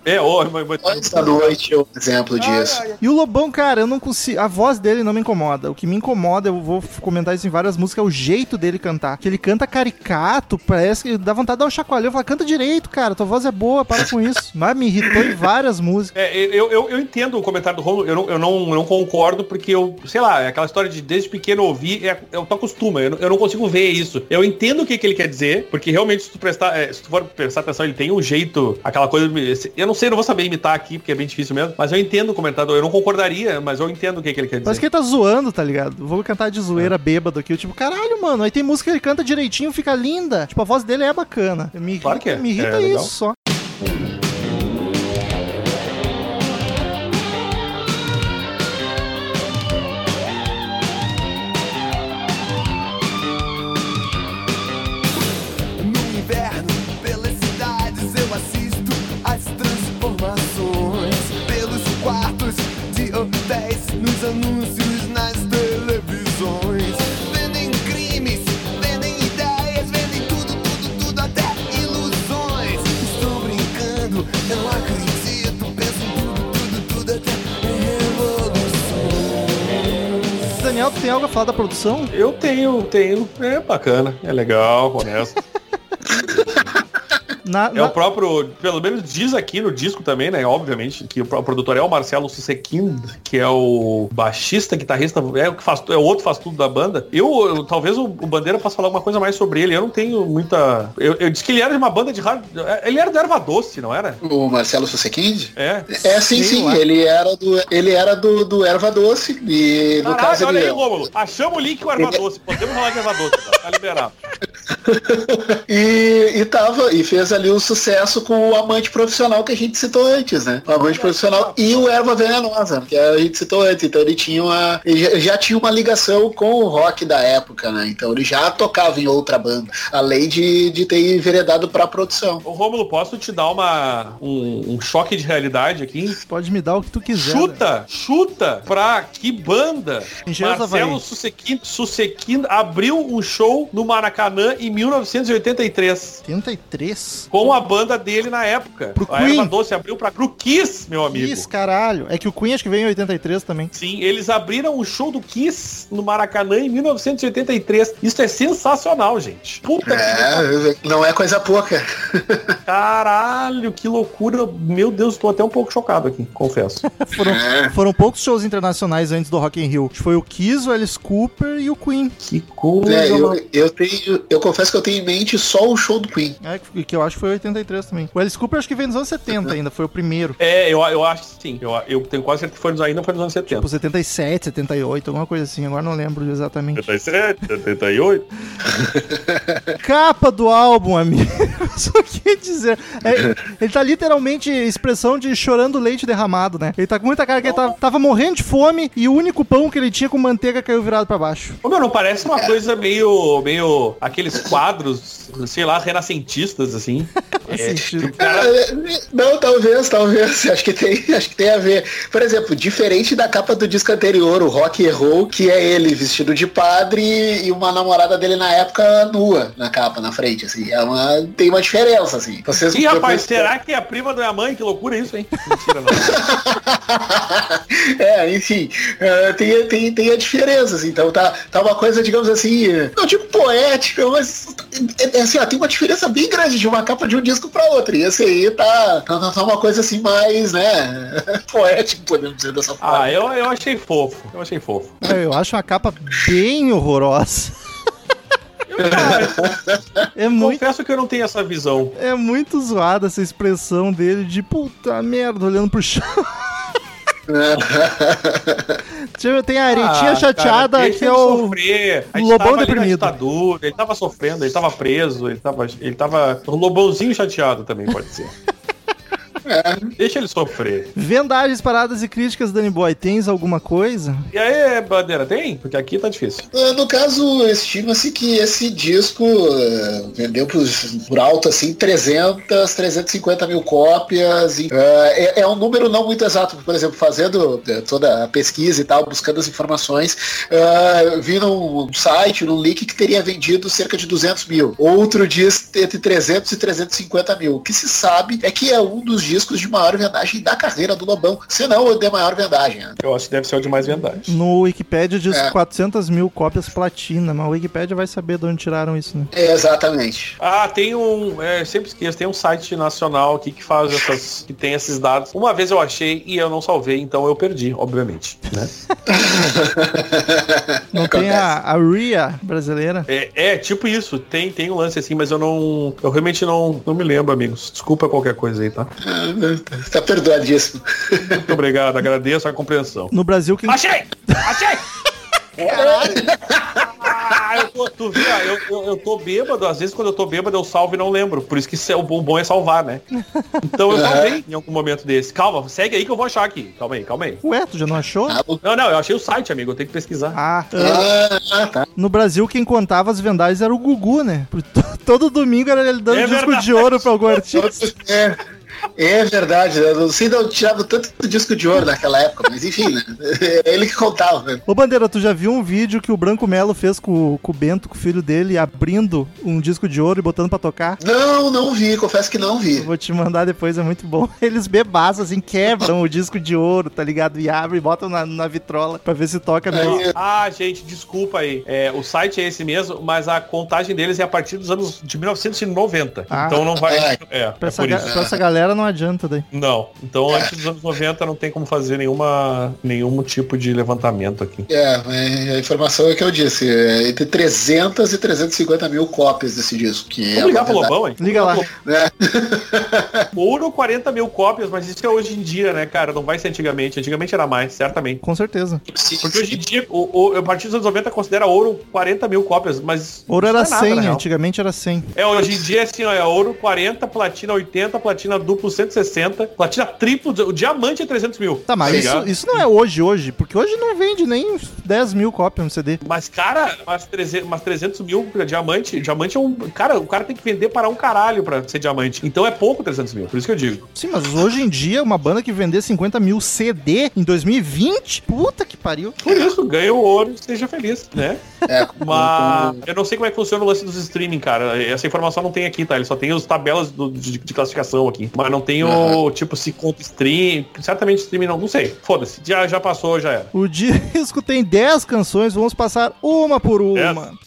É, ó, mas- mas- Esta noite é um exemplo disso. E o Lobão, cara, eu não consigo. A voz dele não me incomoda. O que me incomoda, eu vou comentar isso em várias músicas, é o jeito dele cantar. Que ele canta caricato, parece que dá vontade de dar um chacoalhão. Eu falo, canta direito, cara, tua voz é boa, para com isso. <laughs> Mas me irritou em várias músicas. É, eu, eu, eu entendo o comentário do Romulo, eu não, eu, não, eu não concordo, porque eu, sei lá, é aquela história de desde pequeno ouvir, é, eu tô acostuma, eu, não- eu não consigo ver isso. Eu entendo o que, que ele quer dizer, porque realmente, se tu prestar, é, se tu for prestar atenção, ele tem um jeito, aquela coisa. Eu não sei, não vou saber imitar aqui, porque é bem difícil mesmo, mas eu entendo o comentário, eu não concordaria, mas eu entendo o que, que ele quer dizer. Parece que ele tá zoando, tá ligado? Vou cantar de zoeira bêbado aqui. Eu, tipo, caralho, mano. Aí tem música que ele canta direitinho, fica linda. Tipo, a voz dele é bacana. Me, Claro que é. me irrita É legal. isso só. Tu tem algo a falar da produção? Eu tenho, tenho, é bacana, é legal, honesto. <laughs> Na, É na- o próprio, pelo menos diz aqui no disco também, né? Obviamente, que o produtor é o Marcelo Susequind, que é o baixista, guitarrista, é o que faz, é o outro que faz tudo da banda. Eu, eu- talvez o, o Bandeira possa falar alguma coisa mais sobre ele. Eu não tenho muita. Eu, eu disse que ele era de uma banda de hard. Ele era do Erva Doce, não era? O Marcelo Susequind? É. É, sim, sim. lá. Ele era do, ele era do, do Erva Doce e no Caralho, caso olha ele... aí, Rômulo. Achamos o link com o Erva Doce. Podemos falar de Erva Doce. tá? Tá liberado. <laughs> E, e tava, e fez ali um sucesso com o amante profissional que a gente citou antes, né? O amante profissional e o erva venenosa, que a gente citou antes. Então ele tinha uma. Ele já, tinha uma ligação com o rock da época, né? Então ele já tocava em outra banda, além de, de ter enveredado pra produção. Ô, Rômulo, posso te dar uma, um, um choque de realidade aqui? Pode me dar o que tu quiser. né? Chuta, chuta pra que banda Engenheiros do Marcelo Havaí. Susequin, Susequin abriu um show no Maracanã em 1983. 83? Com a banda dele na época. Pro a Queen. Erva Doce abriu pra, pro Kiss, meu amigo. Kiss, caralho. É que o Queen acho que veio em 83 também. Sim, eles abriram o show do Kiss no Maracanã em 1983. Isso é sensacional, gente. Puta É, não é coisa pouca. que <laughs> caralho, que loucura. Meu Deus, tô até um pouco chocado aqui, confesso. <laughs> Foram, É. foram poucos shows internacionais antes do Rock in Rio. Foi o Kiss, o Alice Cooper e o Queen. Que coisa. É, eu, eu tenho. Eu confesso que eu tenho em mente só o show do Queen. É, que- que eu acho que foi 83 também. O Alice Cooper acho que veio nos anos 70 ainda, foi o primeiro. É, eu, eu acho que sim. Eu, eu tenho quase certeza que foi nos, ainda foi nos anos 70. Tipo 77, 78, alguma coisa assim. Agora não lembro exatamente. 77, 78. <laughs> Capa do álbum, amigo. <laughs> Só quer dizer. é, ele tá literalmente expressão de chorando leite derramado, né? Ele tá com muita cara que ele tá- tava morrendo de fome e o único pão que ele tinha com manteiga caiu virado pra baixo. Ô, meu, não parece uma coisa meio, meio aqueles quadros, sei lá, renascentistas, assim. Faz <laughs> É, cara- Ah, Não, talvez, talvez. Acho que tem, <laughs> acho que tem a ver. Por exemplo, diferente da capa do disco anterior, o Rock errou, que é ele vestido de padre e uma namorada dele na época nua na capa, na frente, assim. É uma, tem uma diferença, assim. Vocês Ih, rapaz, depois- será que é a prima da minha mãe? Que loucura isso, hein? Mentira, não. <laughs> é, enfim, é, tem, tem, tem a diferença, assim. Então tá, tá uma coisa, digamos assim, não digo poética, mas é, é assim, ó, tem uma diferença bem grande de uma capa de um disco pra outra. E esse aí tá, tá, tá uma coisa assim mais, né, <laughs> poética, podemos dizer dessa forma. Ah, eu, eu achei fofo. Eu achei fofo. É, Eu acho uma capa bem horrorosa. <laughs> É muito, Confesso que eu não tenho essa visão. é muito zoada essa expressão dele de puta merda, olhando pro chão. <laughs> Tipo, Tem a aretinha Ah, chateada cara, que é o. sofrer. Lobão deprimido. ditadura, ele tava sofrendo, ele tava preso, ele tava. Ele tava. O lobãozinho chateado também pode ser. <laughs> Deixa ele sofrer. Vendagens, paradas e críticas, Danny Boy. Tens alguma coisa? E aí, Bandeira, tem? Porque aqui tá difícil. Ah, No caso, estima-se que esse disco eh, vendeu por, por alto assim 300, 350 mil cópias. e, ah, é, é um número não muito exato. Por exemplo, fazendo toda a pesquisa e tal, buscando as informações, vi num site, num link que teria vendido cerca de 200 mil. Outro diz entre 300 e 350 mil. O que se sabe é que é um dos discos de maior vendagem da carreira do Lobão, se não o de maior vendagem. né? Eu acho que deve ser o de mais verdade. No Wikipedia diz É. 400 mil cópias platina, mas o Wikipedia vai saber de onde tiraram isso, né? É, exatamente. Ah, tem um. É, sempre esqueço, tem um site nacional aqui que faz essas. que tem esses dados. Uma vez eu achei e eu não salvei, então eu perdi, obviamente. Né? <laughs> Não tem a, a RIA brasileira? É, é, tipo isso, tem, tem um lance assim, mas eu não. Eu realmente não, não me lembro, amigos. Desculpa qualquer coisa aí, tá? <laughs> Tá perdoadíssimo. Muito obrigado, agradeço a compreensão. No Brasil, quem. Achei! Achei! Ah, eu tô, tu eu, eu, eu tô bêbado, às vezes quando eu tô bêbado eu salvo e não lembro. Por isso que é- o bom bom é salvar, né? Então eu salvei em algum momento desse. Calma, segue aí que eu vou achar aqui. Calma aí, calma aí. Ué, tu já não achou? Ah, Não, não, eu achei o site, amigo, eu tenho que pesquisar. Ah, ah, Ah, tá. no Brasil quem contava as vendagens era o Gugu, né? <laughs> Todo domingo era ele dando É disco verdade. de ouro pra algum artista. É, é verdade, né? não sei de onde tirava tanto disco de ouro naquela época, mas enfim, né? É ele que contava. né? Ô Bandeira, tu já viu um vídeo que o Branco Melo fez com, com o Bento, com o filho dele, abrindo um disco de ouro e botando pra tocar? Não, não vi, confesso que não Eu vi. vou te mandar depois, é muito bom. <laughs> Eles bebaçam, assim, quebram o disco de ouro, tá ligado? E abrem e botam na, na vitrola pra ver se toca mesmo. Aí, Ah, gente, desculpa aí. É, o site é esse mesmo, mas a contagem deles é a partir dos anos de 1990. Ah. então não vai. Ai. É, é essa, pra essa galera não adianta daí. Não. Então, antes dos anos 90 não tem como fazer nenhuma, nenhum tipo de levantamento aqui. É, é, a informação é que eu disse, é entre 300 e 350 mil cópias desse disco. Que é Vamos ligar uma pro Lobão, hein? Liga lá. né? <laughs> Ouro 40 mil cópias, mas isso é hoje em dia, né, cara? Não vai ser antigamente. Antigamente era mais, certamente. Com certeza. Porque hoje em dia, o, o, a partir dos anos 90 considera ouro 40 mil cópias, mas. Ouro era é nada, 100, na real. antigamente era 100. É, hoje em dia é assim, ó, é ouro 40, platina 80, platina duplo 160, platina triplo, o diamante é 300 mil. Tá, mas isso, ligado? isso não é hoje, hoje, porque hoje não vende nem 10 mil cópias no CD. Mas, cara, mas 300, mas 300 mil pra diamante, diamante é um... Cara, o cara tem que vender para um caralho pra ser diamante. Então é pouco 300 mil, por isso que eu digo. Sim, mas hoje em dia, uma banda que vender 50 mil CD em 2020, puta que pariu. Por isso, ganha o ouro e seja feliz, né? <laughs> É, com- Mas eu não sei como é que funciona o lance dos streaming, cara. Essa informação não tem aqui, tá? Ele só tem as tabelas do- de, de classificação aqui. Mas não tem o, tipo, se conta stream. Certamente streaming não, não sei. Foda-se. Já, já passou, já era. O disco tem 10 canções, vamos passar uma por uma. Aí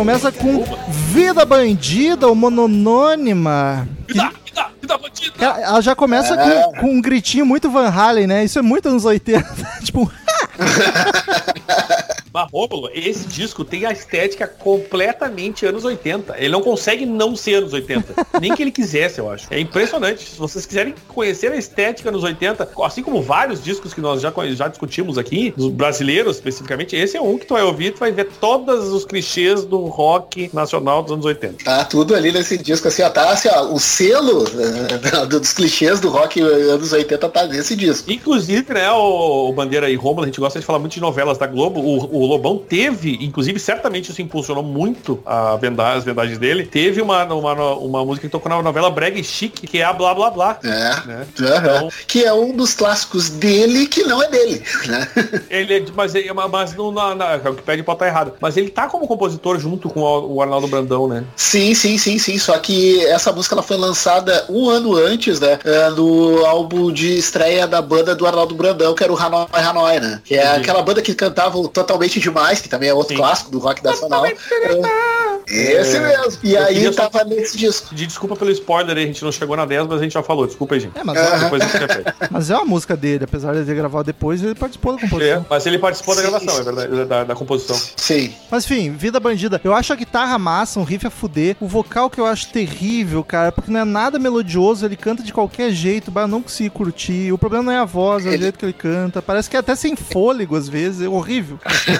Começa com Vida Bandida, ou Mononônima. Me dá, me dá, me dá bandida! Ela ela já começa com, com um gritinho muito Van Halen, né? Isso é muito anos 80. <laughs> tipo, <laughs> <laughs> Mas, Rômulo, esse disco tem a estética completamente anos 80. Ele não consegue não ser anos 80. Nem que ele quisesse, eu acho. É impressionante. Se vocês quiserem conhecer a estética anos 80, assim como vários discos que nós já, já discutimos aqui, dos brasileiros especificamente, esse é um que tu vai ouvir, tu vai ver todos os clichês do rock nacional dos anos 80. Tá tudo ali nesse disco, assim, ó, tá assim, ó, o selo eh, <laughs> dos clichês do rock anos 80 tá nesse disco. Inclusive, né, o, o Bandeira e Rômulo, a gente gosta de falar muito de novelas da Globo. O, o Lobão teve, inclusive, certamente isso impulsionou muito a venda, as vendagens dele. Teve uma, uma, uma música que tocou na novela Brega Chique, que é a Blá Blá Blá. É, Né? Então- que é um dos clássicos dele que não é dele, né? <laughs> Ele é, mas, ele- mas não na, na, o que pede pode estar errado. Mas ele tá como compositor junto com o, o Arnaldo Brandão, né? Sim, sim, sim, sim. Só que essa música ela foi lançada um ano antes, né? No álbum de estreia da banda do Arnaldo Brandão, que era o Hanoi Hanoi, né? Que é Entendi. aquela banda que cantava o Totalmente Demais, que também é outro Sim. clássico do rock nacional. É, Esse mesmo. E Eu aí queria só- tava nesse disco. Pedir desculpa pelo spoiler aí, a gente não chegou na 10, mas a gente já falou. Desculpa aí, gente. é, mas, é, Depois a gente repete. <laughs> mas é uma música dele, apesar de ele ter gravado depois, ele participou da É, composição. mas ele participou da Sim, gravação, sim. é verdade, da, da composição. Sim. Mas enfim, Vida Bandida. Eu acho a guitarra massa, um riff a fuder. O vocal que eu acho terrível, cara, porque não é nada melodioso, ele canta de qualquer jeito, mas eu não consigo curtir. O problema não é a voz, é o Ele- jeito que ele canta. Parece que é até sem fôlego às vezes, é horrível. <laughs>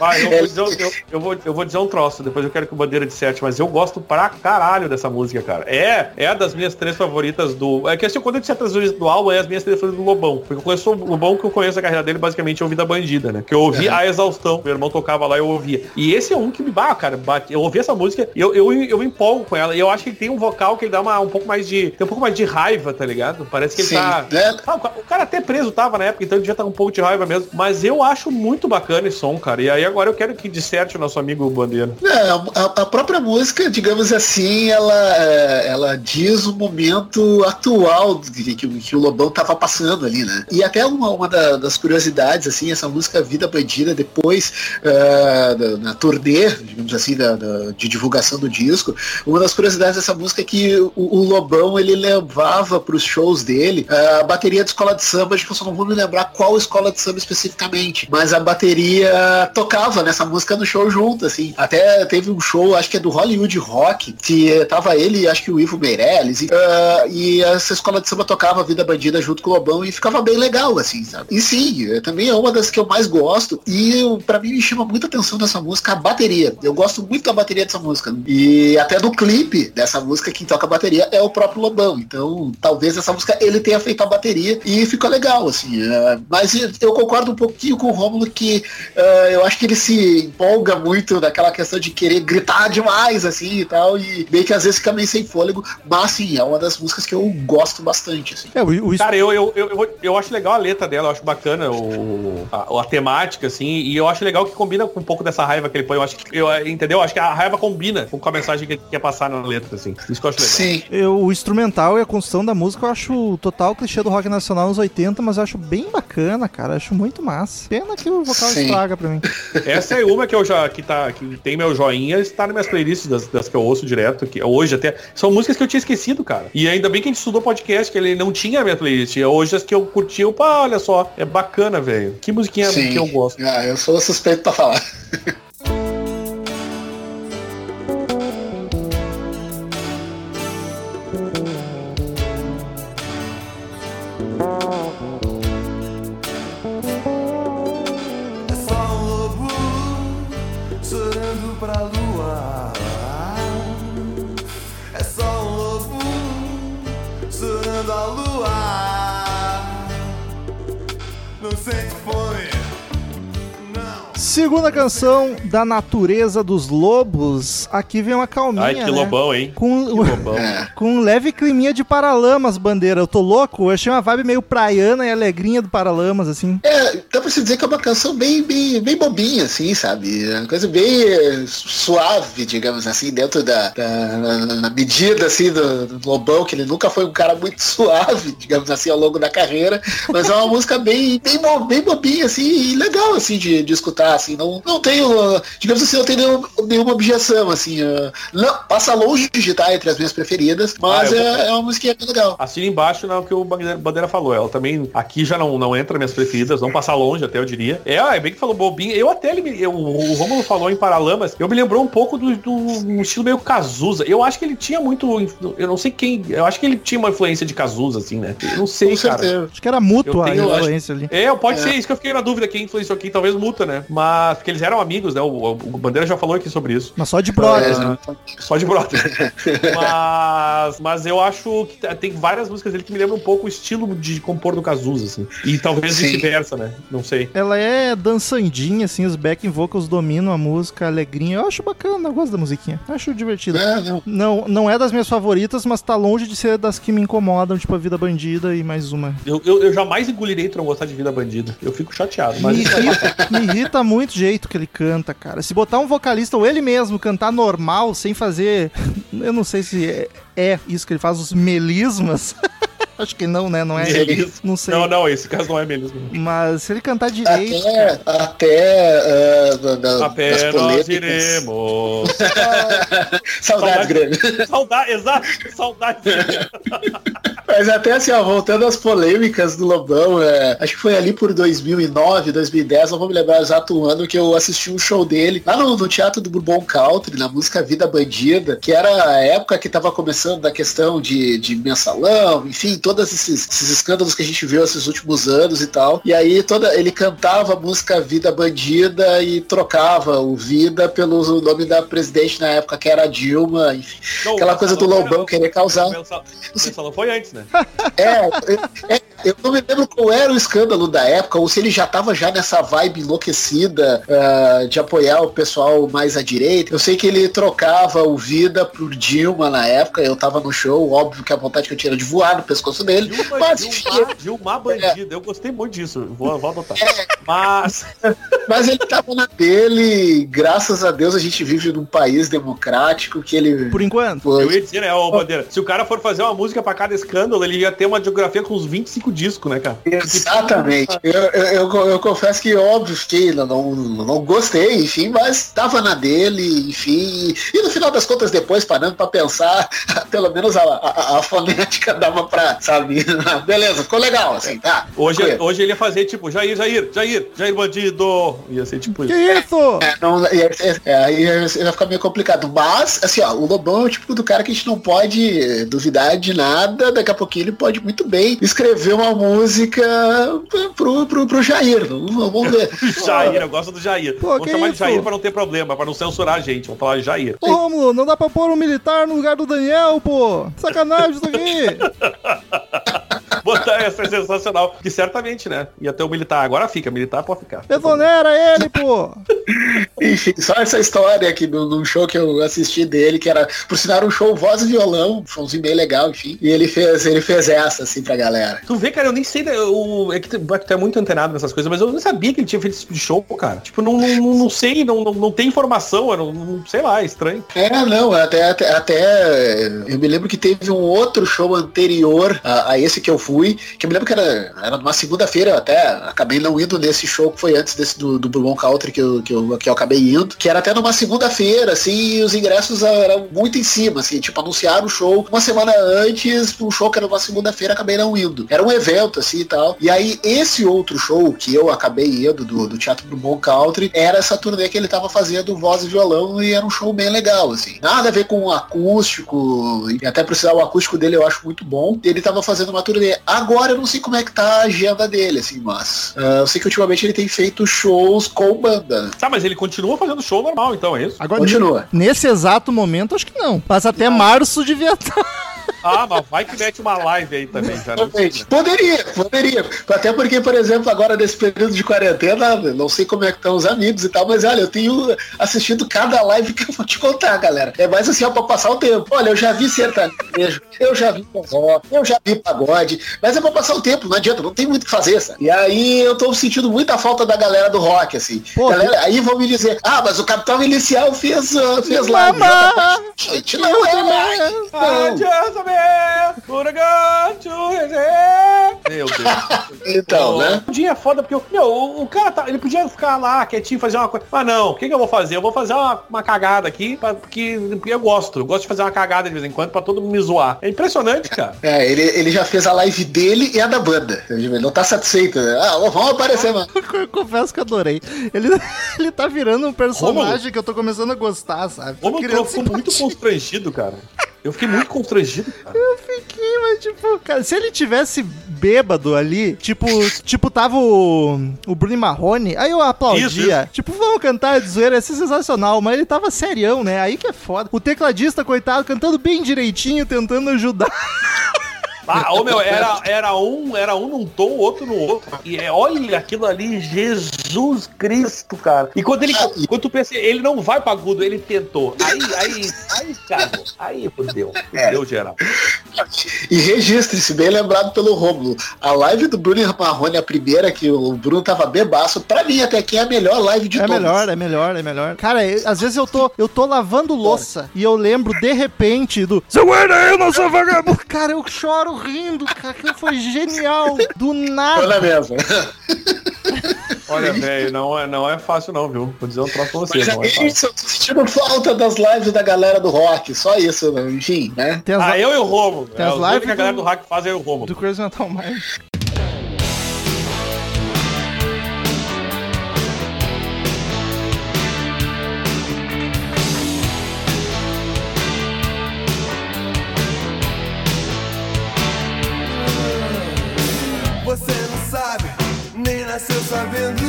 Ah, eu, vou dizer, um- eu, eu vou, eu vou dizer um troço, depois eu quero que o Bandeira disserte, mas eu gosto pra caralho dessa música, cara. É, é das minhas três favoritas do. É que assim, quando eu disser as favoritas do álbum, é as minhas três favoritas do Lobão. Porque eu conheço o Lobão que eu conheço a carreira dele, basicamente, eu ouvi da bandida, né? Que eu ouvi a exaustão. Meu irmão tocava lá e eu ouvia. E esse é um que me bah, cara, bate. Eu ouvi essa música e eu, eu, eu me empolgo com ela. E eu acho que ele tem um vocal que ele dá uma, um pouco mais de. Tem um pouco mais de raiva, tá ligado? Parece que ele Sim. tá. É, Ah, o ca- o cara até preso tava na época, então ele devia estar com um pouco de raiva mesmo. Mas eu acho muito bacana esse som, cara. E aí agora eu quero que disserte o nosso amigo Bandeira. É, a, a própria música, digamos assim, ela, é, ela diz o momento atual que, que, que o Lobão tava passando ali, né? E até uma, uma da- das curiosidades, assim, essa música Vida Bandida, depois é, da- na turnê, digamos assim, da, da- de divulgação do disco, uma das curiosidades dessa música é que o, o Lobão, ele levava para os shows dele é, a bateria de escola de samba, acho que eu só não vou me lembrar qual escola de samba especificamente, mas a bateria tocava nessa música no show junto, assim. Até teve um show, acho que é do Hollywood Rock, que tava ele acho que o Ivo Meirelles, e, ah, e essa escola de samba tocava Vida Bandida junto com o Lobão e ficava bem legal, assim, sabe? E sim, é, também é uma das que eu mais gosto, e pra mim me chama muita atenção dessa música a bateria. Eu gosto muito da bateria dessa música. E até do clipe dessa música, quem toca a bateria é o próprio Lobão. Então, talvez essa música ele tenha feito a bateria e ficou legal, assim. é, mas eu concordo um pouquinho com o Romulo que é, eu acho que que ele se empolga muito naquela questão de querer gritar demais, assim, e tal, e meio que às vezes fica meio sem fôlego, mas, sim, é uma das músicas que eu gosto bastante, assim. É, o, o, Cara, eu, eu, eu, eu, eu acho legal a letra dela, eu acho bacana o, a, a temática, assim, e eu acho legal que combina com um pouco dessa raiva que ele põe. Eu acho que, eu, entendeu? Eu acho que a raiva combina com a mensagem que ele quer passar na letra, assim. Isso que eu acho legal. Sim. eu- o instrumental e a construção da música eu acho total clichê do rock nacional nos 80, mas eu acho bem bacana, cara. Eu acho muito massa. Pena que o vocal Sim. estraga pra mim. <laughs> Essa é uma que eu já, que tá, que tem meu joinha, está nas minhas playlists das, das que eu ouço direto, que hoje até, são músicas que eu tinha esquecido, cara. E ainda bem que a gente estudou podcast, que ele não tinha a minha playlist. Hoje as que eu curti, pá, olha só, é bacana, velho. Que musiquinha Sim. que eu gosto. Ah, eu sou suspeito pra falar. <laughs> canção da natureza dos lobos. Aqui vem uma calminha, Ai, que né? lobão, hein? Com, Que <laughs> lobão. É. com um leve climinha de Paralamas, bandeira. Eu tô louco? Eu achei uma vibe meio praiana e alegrinha do Paralamas, assim. É, dá pra se dizer que é uma canção bem, bem, bem bobinha, assim, sabe? É Uma coisa bem eh, suave, digamos assim, dentro da, da na, na medida, assim, do, do Lobão, que ele nunca foi um cara muito <laughs> suave, digamos assim, ao longo da carreira, mas é uma <laughs> música bem, bem, bem bobinha, assim, e legal, assim, de, de escutar, assim, não, não tenho, digamos assim, não tenho nenhum- nenhuma objeção, assim, uh, não, passa longe de estar entre as minhas preferidas, mas Ah, é, é uma musiquinha bem legal. Assina embaixo no que o Bandeira Bandeira falou. Ela também aqui já não, não entra minhas preferidas, não passar longe até, eu diria. É, ah, é bem que falou bobinho. Eu até, ele eu, o Romulo falou em Paralamas, eu me lembrou um pouco do, do um estilo meio Cazuza. Eu acho que ele tinha muito, eu não sei quem, eu acho que ele tinha uma influência de Cazuza, assim, né? Eu não sei, Com cara. certeza. Acho que era mútua tenho, a influência ali. É, pode É. ser isso que eu fiquei na dúvida, quem influenciou quem, talvez Muta, né? Mas, porque eles eram amigos, né? O, o- Bandeira já falou aqui sobre isso. Mas só de brothers, É, né? Só de brother. <laughs> mas, mas eu acho que tem várias músicas dele que me lembram um pouco o estilo de compor do Cazuza, assim. E talvez vice-versa, né? Não sei. Ela é dançandinha, assim, os backing vocals dominam a música, alegrinha. Eu acho bacana, eu gosto da musiquinha. Acho divertida. É, não. Não, não é das minhas favoritas, mas tá longe de ser das que me incomodam, tipo a Vida Bandida e mais uma. Eu, eu, eu jamais engolirei não gostar de Vida Bandida. Eu fico chateado. Mas Me irrita, me irrita muito o jeito que ele canta, cara. Se botar um vocalista ou ele mesmo cantar normal, sem fazer. <laughs> Eu não sei se é, é isso que ele faz, os melismas. <laughs> Acho que não, né? Não é. Melisma. Não sei. Não, não, esse caso não é mesmo. Mas se ele cantar direito. Até, até uh, da- da- A pé das nós polêmicas. iremos. <laughs> Saudades, Saudade. Grêmio. Saudade, exato, saudade. Mas até assim, ó, voltando às polêmicas do Lobão, é, acho que foi ali por 2009, 2010, não vou me lembrar o exato ano, que eu assisti um show dele lá no, no Teatro do Bourbon Country, na música Vida Bandida, que era a época que tava começando da questão de, de mensalão, enfim, todos esses, esses escândalos que a gente viu esses últimos anos e tal. E aí toda, ele cantava a música Vida Bandida e trocava o Vida pelo nome da presidente na época, que era a Dilma, enfim. Não, Aquela coisa do Lobão querer causar. O Mensal- o Mensalão foi antes, né? É, é, eu não me lembro qual era o escândalo da época, ou se ele já tava já nessa vibe enlouquecida ah, de apoiar o pessoal mais à direita. Eu sei que ele trocava o Vida por Dilma na época, eu tava no show, óbvio que a vontade que eu tinha era de voar no pescoço dele. Dilma, Mas, enfim, Dilma, Dilma bandida. Eu gostei muito disso. Vou, vou adotar. Mas. <laughs> mas ele tava na dele, graças a Deus a gente vive num país democrático que ele. Por enquanto. Foi- Eu ia dizer, né, ô Bandeira, se o cara for fazer uma música pra cada escândalo, ele ia ter uma geografia com uns 25 discos, né, cara? Exatamente. Eu, eu, eu- eu confesso que, óbvio, que não, não, não gostei, enfim, mas tava na dele, enfim. E no final das contas, depois, parando pra pensar, <laughs> pelo menos a, a, a fonética dava pra, sabe? <laughs> Beleza, ficou legal, assim, tá? Hoje, hoje ele ia fazer tipo, Jair, Jair, Jair, Jair bandido. Ia ser tipo Que isso. isso? É, não, é, é, é, aí vai ficar meio complicado. Mas, assim, ó, o Lobão é o tipo do cara que a gente não pode duvidar de nada. Daqui a pouquinho ele pode muito bem escrever uma música pro, pro, pro Jair. Vamos vamos <laughs> ver. Jair, eu gosto do Jair. Pô, Vamos chamar de isso? Jair pra não ter problema, pra não censurar a gente. Vamos falar de Jair. Ô Romulo, não dá pra pôr um militar no lugar do Daniel, pô. Sacanagem isso aqui. <laughs> Bota ia ser sensacional. Que certamente, né? Ia ter o militar. Agora fica, militar pode ficar. Exonera ele, pô! <laughs> Enfim, só essa história aqui do, num show que eu assisti dele, que era, por sinal, um show voz e violão, um showzinho bem legal, enfim. E ele fez, ele fez essa, assim, pra galera. Tu vê, cara, eu nem sei. da- O, é que tu, tu é muito antenado nessas coisas, mas eu não sabia que ele tinha feito esse tipo de show, cara. Tipo, não, não, não, não sei, não, não, não tem informação, eu não, não- sei lá, é estranho. É, não, até, até, até eu me lembro que teve um outro show anterior a, a esse que eu fui, que eu me lembro que era, era numa segunda-feira, até acabei não indo nesse show que foi antes desse do, do Bourbon Country que eu, que, eu, que eu acabei indo, que era até numa segunda-feira, assim, e os ingressos eram muito em cima, assim, tipo, anunciaram o show uma semana antes, um show que era numa segunda-feira, acabei não indo. Era um evento, assim, e tal. E aí, esse outro show que eu acabei indo, do, do Teatro Bourbon Country, era essa turnê que ele tava fazendo voz e violão, e era um show bem legal, assim. Nada a ver com o acústico, e até precisar o acústico dele eu acho muito bom. Ele tava fazendo uma turnê. Agora eu não sei como é que tá a agenda dele, assim, mas ah, eu sei que ultimamente ele tem feito shows com banda. Tá, mas ele continua fazendo show normal, então, é isso? Agora, Continua. nesse exato momento, acho que não. Mas até março devia estar. Ah, mas vai que mete uma live aí também, já. não né? Poderia, poderia. Até porque, por exemplo, agora nesse período de quarentena, não sei como é que estão os amigos e tal, mas olha, eu tenho assistido cada live que eu vou te contar, galera. É mais assim, ó, pra passar o tempo. Olha, eu já vi sertanejo, eu já vi forró, eu já vi pagode, mas é pra passar o tempo, não adianta, não tem muito o que fazer, sabe? E aí eu tô sentindo muita falta da galera do rock, assim. Pô, galera, aí vão me dizer, ah, mas o Capitão Inicial fez, ah, fez live. Gente, não é mais. Ah, Não. His head. Meu Deus. Então, né? Um dia é foda porque, meu, o, o cara tá, ele podia ficar lá quietinho, fazer uma coisa. Mas não, o que, que eu vou fazer? Eu vou fazer uma, uma cagada aqui, pra, porque, porque eu gosto. Eu gosto de fazer uma cagada de vez em quando pra todo mundo me zoar. É impressionante, cara. É, ele, ele já fez a live dele e a da banda. Ele não tá satisfeito, né? Ah, vamos aparecer, mano. <laughs> Eu confesso que adorei. Ele, <laughs> ele tá virando um personagem que eu tô começando a gostar, sabe? Como eu tô, fico muito constrangido, cara. <laughs> Eu fiquei muito constrangido, cara. Eu fiquei, mas tipo, cara, se ele tivesse bêbado ali, tipo, tipo, tava o, o Bruno Marrone, aí eu aplaudia. Isso, Tipo, vamos cantar de zoeira, ia ser sensacional, mas ele tava serião, né? Aí que é foda. O tecladista, coitado, cantando bem direitinho, tentando ajudar. <laughs> Ah, ô meu, era, era um, era um num tom, o outro no outro. E é, olha aquilo ali, Jesus Cristo, cara. E quando ele, quando tu pensa, ele não vai pra agudo, ele tentou. Aí, aí, aí, cara, aí fudeu, fudeu geral. E registre-se, bem lembrado pelo Romulo. A live do Bruno Marrone, a primeira que o Bruno tava bebaço, pra mim até que é a melhor live de É todas. melhor, é melhor, é melhor. Cara, eu- às vezes eu tô, eu tô lavando louça e eu lembro de repente do Seu guarda, eu não sou vagabundo. Cara, eu choro rindo, cara, que foi genial. Do nada. na mesma. <laughs> Olha, velho, não é, não é fácil não, viu? Vou dizer um troço pra você, Mas não é é fácil. isso, eu tô sentindo falta das lives da galera do rock. Só isso, enfim, né? Tem as Ah, eu e o Romulo. Tem É, as lives que a galera do- do hack faz é eu e o Romulo. do Crazy Metal Mind. Nasceu sabendo.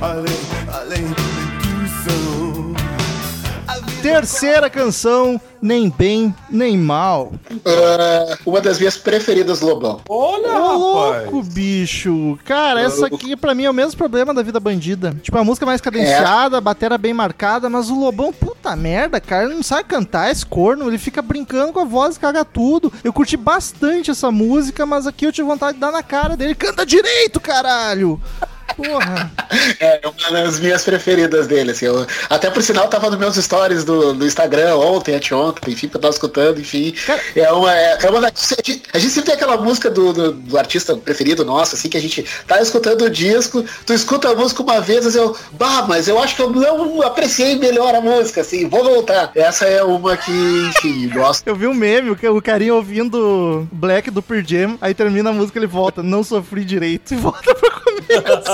Além, Terceira canção, nem bem, nem mal. Ah, uma das minhas preferidas, Lobão. Olha, Ô, rapaz. louco, bicho. Cara, essa aqui pra mim é o mesmo problema da vida bandida. Tipo, a música mais cadenciada, a batera bem marcada, mas o Lobão, puta merda, cara, ele não sabe cantar, esse corno, ele fica brincando com a voz e caga tudo. Eu curti bastante essa música, mas aqui eu tive vontade de dar na cara dele. Canta direito, caralho! Porra. É uma das minhas preferidas dele, assim. eu- até por sinal tava nos meus stories do, do Instagram ontem, anteontem, enfim, que eu tava escutando, enfim. É uma, é, é uma da- A gente sempre tem aquela música do, do, do artista preferido nosso, assim, que a gente tá escutando o disco, tu escuta a música uma vez, mas eu. Bah, mas eu acho que eu não apreciei melhor a música, assim, vou voltar. Essa é uma que, enfim, gosto. Eu vi um meme, o carinha ouvindo Black do Pearl Jam, aí termina a música ele volta, não sofri direito, e volta pro começo. <laughs>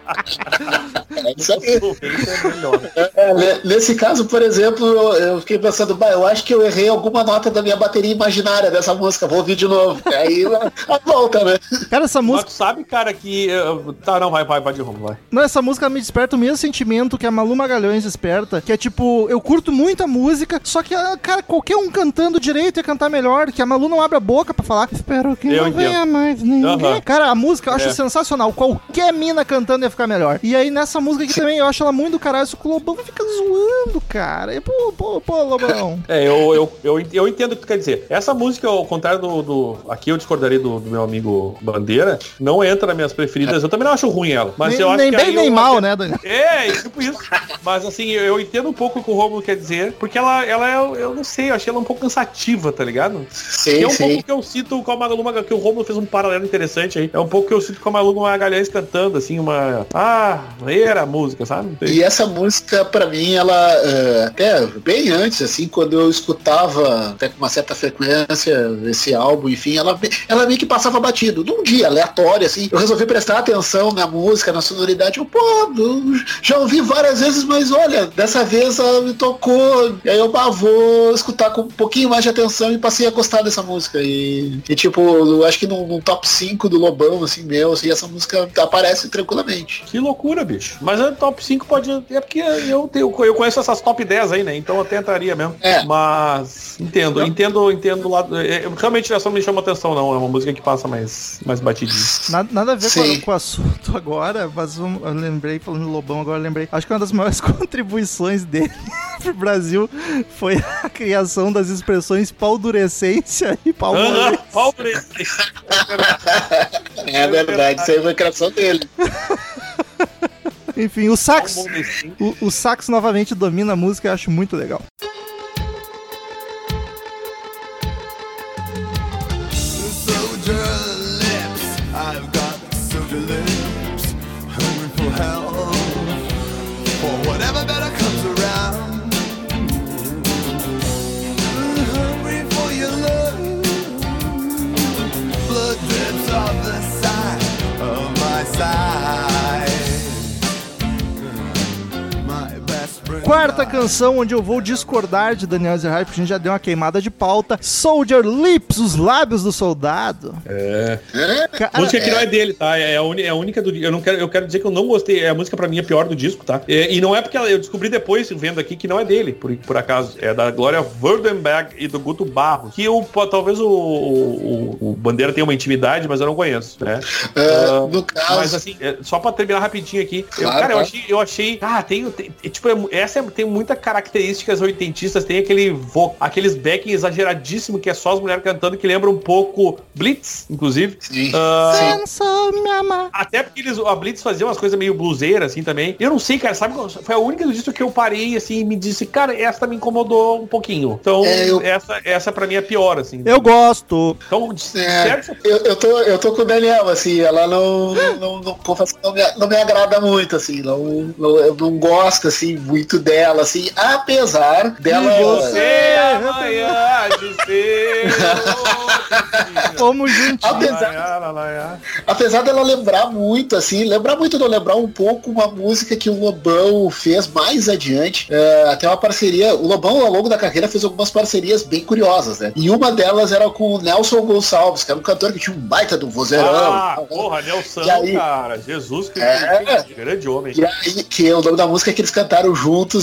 É isso aí. É. É, ne- nesse caso, por exemplo, eu- fiquei pensando, bah, eu acho que eu errei alguma nota da minha bateria imaginária dessa música, vou ouvir de novo. Aí a, volta, né? Cara, essa Mas música. tu sabe, cara, que. Tá, não, vai, vai, vai de rumo, vai. Não, essa música me desperta o mesmo sentimento que a Malu Magalhães desperta, que é tipo, eu curto muito a música, só que, ah, cara, qualquer um cantando direito ia cantar melhor, que a Malu não abre a boca pra falar. Espero que Eu não entendo. venha mais ninguém. Aham. Cara, a música eu acho É. sensacional. Qualquer mina cantando ia ficar melhor. E aí nessa música aqui também, eu acho ela muito do caralho, só que o Lobão fica zoando, cara. E, pô, pô, pô, Lobão. É, eu, eu, eu, eu entendo o que tu quer dizer. Essa música, ao contrário do. do- aqui eu discordarei do, do meu amigo Bandeira, não entra nas minhas preferidas. Eu também não acho ruim ela. Mas nem eu acho nem que bem aí nem eu mal, até- né, Daniel? É, tipo isso. Mas assim, eu, eu entendo um pouco o que o Romulo quer dizer, porque ela, ela é, eu não sei, eu achei ela um pouco cansativa, tá ligado? Que Sim, é um sim. pouco que eu sinto com a Magalu que o Romulo fez um paralelo interessante aí. É um pouco que eu sinto com a Magalu Magalhães cantando, assim, uma... Ah, era a música, sabe? E essa música, pra mim, ela é, até bem antes, assim, quando eu escutava até com uma certa frequência esse álbum, enfim, ela, ela meio que passava batido. Num dia aleatório, assim, eu resolvi prestar atenção na música, na sonoridade. Eu, pô, já ouvi várias vezes, mas olha, dessa vez ela me tocou. E aí eu ah, vou escutar com um pouquinho mais de atenção e passei a gostar dessa música. E, e tipo, eu acho que no, no top 5 do Lobão, assim, meu, assim, essa música aparece tranquilamente. Que loucura, bicho. Mas a top 5 pode. É porque eu, tenho, eu conheço essas top 10 aí, né? Então eu tentaria mesmo. É. Mas entendo, entendo, entendo o lado. é, realmente essa não me chama atenção, não. É uma música que passa mais, mais batidinha. Nada, nada a ver com, com o assunto agora, mas um- eu lembrei, falando do Lobão, agora eu lembrei. Acho que uma das maiores <laughs> contribuições dele <laughs> pro Brasil foi a criação das expressões paldurecência e palmolência. pau preto. <laughs> É verdade, isso aí foi a criação dele. <laughs> Enfim, o sax. O, o sax novamente domina a música e eu acho muito legal. Soldier Quarta canção onde eu vou discordar de Daniel Zerhard, porque a gente já deu uma queimada de pauta. Soldier Lips, os lábios do soldado. É. Cara, música que não é dele, tá? É a, é a única do eu não quero Eu quero dizer que eu não gostei. É a música pra mim a pior do disco, tá? É, e não é porque eu descobri depois, vendo aqui, que não é dele, por, por acaso. É da Glória Würdenberg e do Guto Barro. Que eu, pô, talvez o, o, o- Bandeira tenha uma intimidade, mas eu não conheço, né? É, Ah, no caso, Mas assim, é, só pra terminar rapidinho aqui. eu, Claro, cara, eu claro. achei, eu achei. Ah, tem. tem- é, tipo, é- essa é- tem muitas características oitentistas. Tem aquele vo, aqueles backing exageradíssimo que é só as mulheres cantando, que lembra um pouco Blitz, inclusive. sim. Ah, sim. Pensa me amar. até porque eles, a Blitz fazia umas coisas meio bluseiras, assim, também. Eu não sei, cara, sabe? Foi a única do disco que eu parei, assim, e me disse, cara, essa me incomodou um pouquinho. Então, É, eu- essa, essa pra mim é pior, assim. Eu gosto. Então, de É, certo, eu, eu, tô, eu tô com o Daniel, assim, ela não, não, não, que não me, não me agrada muito, assim, não, não- eu não gosto, assim, muito dela, assim, apesar dela... E você? Amanhã de ser. Como <laughs> juntinho. Apesar- Apesar dela lembrar muito, assim, lembrar muito, não lembrar um pouco uma música que o Lobão fez mais adiante. É, até uma parceria. O Lobão, ao longo da carreira, fez algumas parcerias bem curiosas, né? E uma delas era com o Nelson Gonçalves, que era um cantor que tinha um baita do vozeirão. Ah, tal, porra, Nelson, aí? cara. Jesus, que, É. grande homem. E aí, que o nome da música que eles cantaram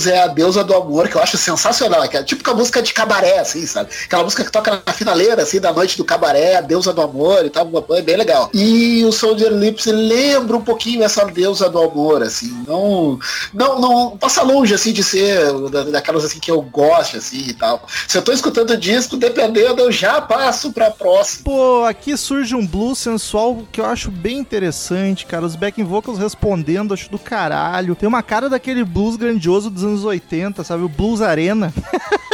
é A Deusa do Amor, que eu acho sensacional. Que é tipo a música de cabaré, assim, sabe? Aquela música que toca na finaleira, assim, da noite do cabaré, A Deusa do Amor e tal, é bem legal. E o Soldier Lips lembra um pouquinho essa Deusa do Amor, assim. Não, não, não passa longe, assim, de ser da- daquelas, assim, que eu gosto, assim, e tal. Se eu tô escutando o disco, dependendo, eu já passo pra próxima. Pô, aqui surge um blues sensual que eu acho bem interessante, cara. Os backing vocals respondendo, acho do caralho. Tem uma cara daquele blues grandioso dos anos 80, sabe? O Blues Arena. <laughs>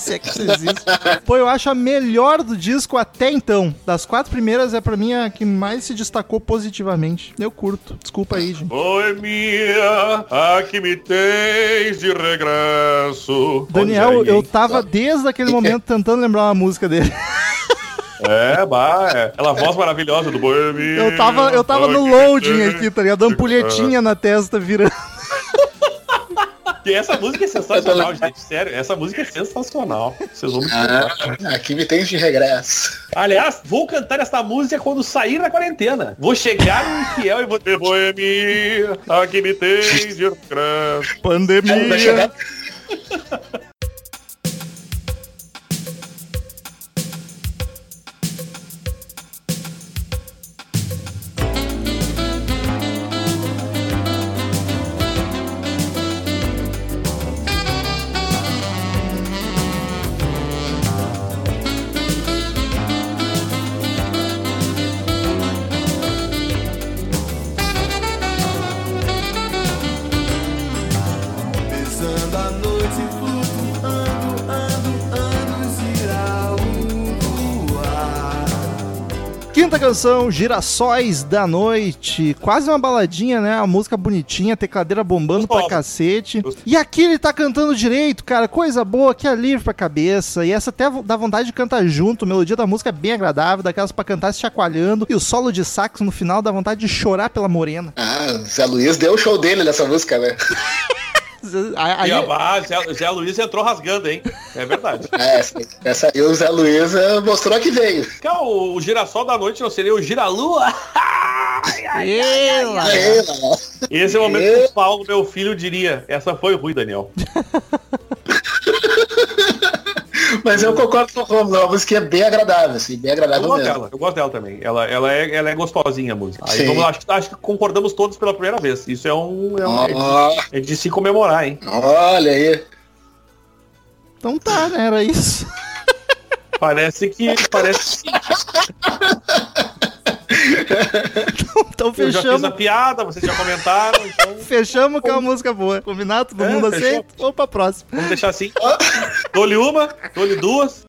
Se é que isso existe. Pô, eu acho a melhor do disco até então. Das quatro primeiras é pra mim a que mais se destacou positivamente. Eu curto. Desculpa aí, gente. Boemia, aqui me tens de regresso. Daniel, eu tava desde aquele momento tentando lembrar uma música dele. É, bah, é. Aquela voz maravilhosa do Boemia. Eu tava, eu tava no loading aqui, tá ligado? Ampulhetinha na testa virando. Que essa música é sensacional, gente. Sério, essa música é sensacional. Vocês vão me. Ah, aqui me tens de regresso. Aliás, vou cantar essa música quando sair da quarentena. Vou chegar no infiel e vou ter boemia. Aqui me tens de regresso. Pandemia. chegar- canção, Girassóis da Noite. Quase uma baladinha, né? A música bonitinha, tecladeira bombando pra cacete. E aqui ele tá cantando direito, cara. Coisa boa, que alívio pra cabeça. E essa até dá vontade de cantar junto. A melodia da música é bem agradável, daquelas pra cantar se chacoalhando. E o solo de sax no final dá vontade de chorar pela morena. Ah, Zé Luiz deu o show dele nessa música, né? <laughs> Aí, E a Zé, Zé Luiz entrou rasgando, hein? É verdade. <laughs> É, essa, aí o Zé Luiz eh, mostrou que veio. Cara, o, o girassol da noite não seria o giralua? <laughs> Ela. Esse é o momento que o Paulo, meu filho, diria. Essa foi ruim, Daniel. <laughs> Mas eu concordo com o Romulo, a música é bem agradável, assim, bem Eu agradável gosto mesmo. dela, eu gosto dela também. Ela, ela, é, ela é gostosinha a música. Aí vamos acho, que- acho que concordamos todos pela primeira vez. Isso é um. É, um, é, de, Ó, é de se comemorar, hein? olha aí. Então tá, né? Era isso. Parece que. Parece que <laughs> Então eu já fiz a fechamos. piada, vocês já comentaram, então. Fechamos com uma música boa. Combinado? Todo É, mundo fechou. aceita? Vamos pra próxima. Vamos deixar assim. Dou-lhe uma, dou-lhe duas.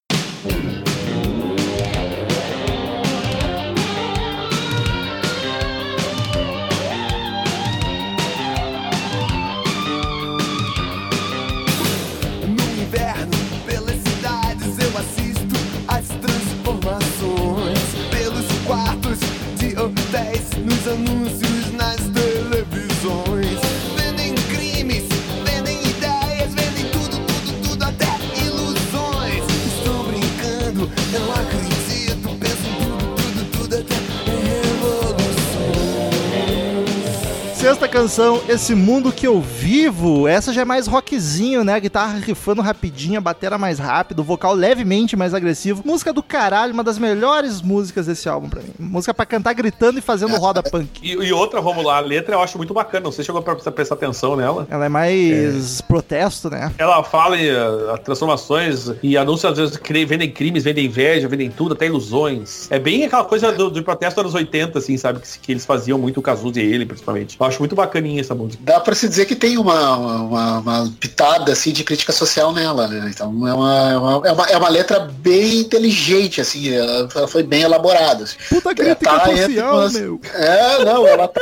Sexta canção, Esse Mundo Que Eu Vivo. Essa já é mais rockzinho, né? Guitarra rifando rapidinho, a batera mais rápido, vocal levemente mais agressivo. Música do caralho, uma das melhores músicas desse álbum pra mim. Música pra cantar gritando e fazendo roda punk. E, e outra, vamos lá, a letra eu acho muito bacana. Não sei se chegou pra prestar- atenção nela. Ela é mais protesto, né? Ela fala em uh, transformações e anuncia às vezes cri- vendem crimes, vendem inveja, vendem tudo, até ilusões. É bem aquela coisa do, do protesto dos anos 80, assim, sabe? Que, que eles faziam muito o Cazuza e ele, principalmente. Eu acho muito bacaninha essa música. Dá pra se dizer que tem uma, uma, uma pitada assim, de crítica social nela, né? Então é uma, é uma, é uma, é uma letra bem inteligente, assim, ela, ela foi bem elaborada. assim. Puta crítica Tá entre social, umas- meu. É, não, ela tá,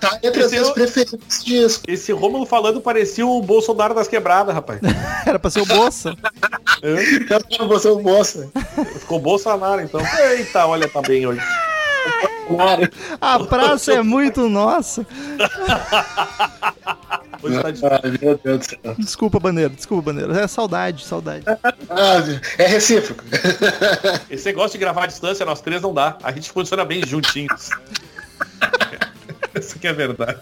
tá entre as Esse minhas eu- preferidas desse disco. Esse Rômulo falando parecia o Bolsonaro das quebradas, rapaz. <laughs> Era pra ser o Bolsa. Hã? Você é um moça. Ficou Bolsonaro, então. Eita, olha, tá bem hoje. A praça é muito nossa. Tá de... Ai, meu Deus do céu. Desculpa, bandeira. Desculpa, bandeira. É saudade, saudade. Ah, é recíproco. Esse negócio de gravar à distância, nós três não dá. A gente funciona bem juntinhos. <laughs> Isso que é verdade.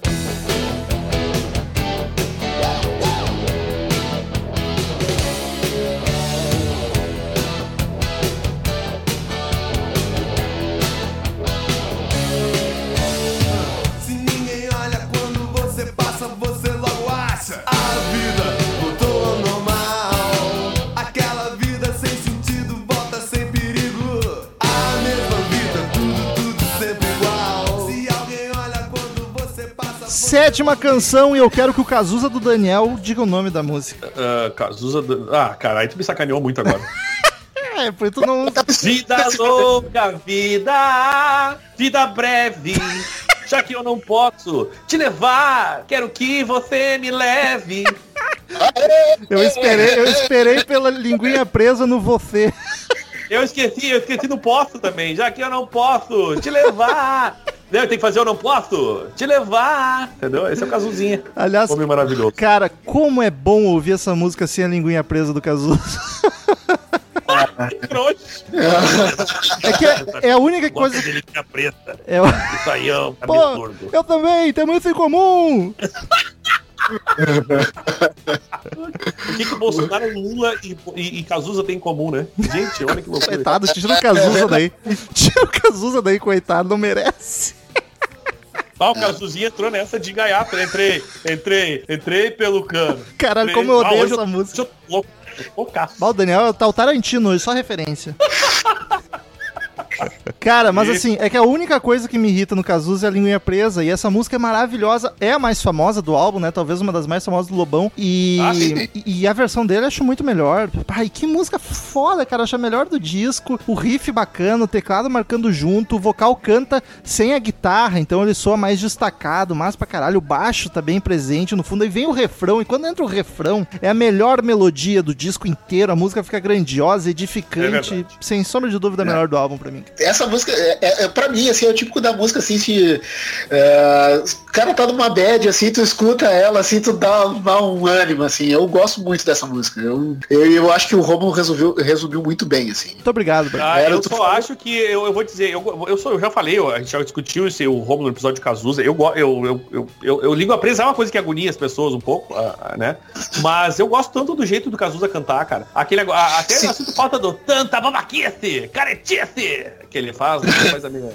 Sétima canção e eu quero que o Cazuza do Daniel diga o nome da música. Ah, Cazuza... do- Ah, cara, aí tu me sacaneou muito agora. <laughs> É, porque tu não. Vida louca, vida, vida breve. Já que eu não posso te levar, quero que você me leve. Eu esperei, eu esperei pela linguinha presa no você. Eu esqueci, eu esqueci do posso também. Já que eu não posso te levar, tem que fazer eu não posso te levar. Entendeu? Esse é o Cazuzinha. Aliás, Homem maravilhoso. cara, como é bom ouvir essa música sem a linguinha presa do Cazuza. <laughs> É que é, é a única coisa. De linha preta. É, o- aí é <laughs> Pô, eu também, temos isso em comum. O que, que o Bolsonaro, Lula e, e, e Cazuza tem em comum, né? Gente, olha que loucura. Coitado, tira o Cazuza daí. <laughs> Tira o Cazuza daí, coitado, não merece. Ah, o Cazuzinha entrou nessa de gaiato. Entrei, entrei, entrei pelo cano. Caralho, Entrei- como eu odeio hoje essa música. Eu tô louco. loucaço. Bah, o Daniel tá o Tarantino hoje, só referência. <laughs> Cara, mas assim, é que a única coisa que me irrita no Cazuza é a linguinha presa. E essa música é maravilhosa. É a mais famosa do álbum, né? Talvez uma das mais famosas do Lobão. E, Ah, e, e a versão dele eu acho muito melhor. Ai, que música foda, cara. Eu acho a melhor do disco. O riff bacana, o teclado marcando junto. O vocal canta sem a guitarra, então ele soa mais destacado. Mas pra caralho, o baixo tá bem presente no fundo. Aí vem o refrão. E quando entra o refrão, é a melhor melodia do disco inteiro. A música fica grandiosa, edificante. verdade. sem sombra de dúvida, a melhor do álbum pra mim. Essa música, é, é, é, pra mim, assim, é o típico da música, assim, se é, o cara tá numa bad, assim, tu escuta ela, assim, tu dá, dá um ânimo, assim. Eu gosto muito dessa música. Eu, eu, eu acho que o Romulo resolveu, resumiu muito bem, assim. Muito obrigado, Bruno. Ah, Era eu só falou- acho que eu, eu vou dizer, eu, eu, sou, eu já falei, eu- a gente já discutiu esse o Romulo no episódio de Cazuza. Eu, eu, eu, eu, eu, eu ligo a presa, é uma coisa que agonia as pessoas um pouco, ah, ah, né? Mas eu gosto tanto do jeito do Cazuza cantar, cara. Aquele, a- até Sim. eu sinto falta do tanta babaquice, caretice, que ele faz, né? faz a minha.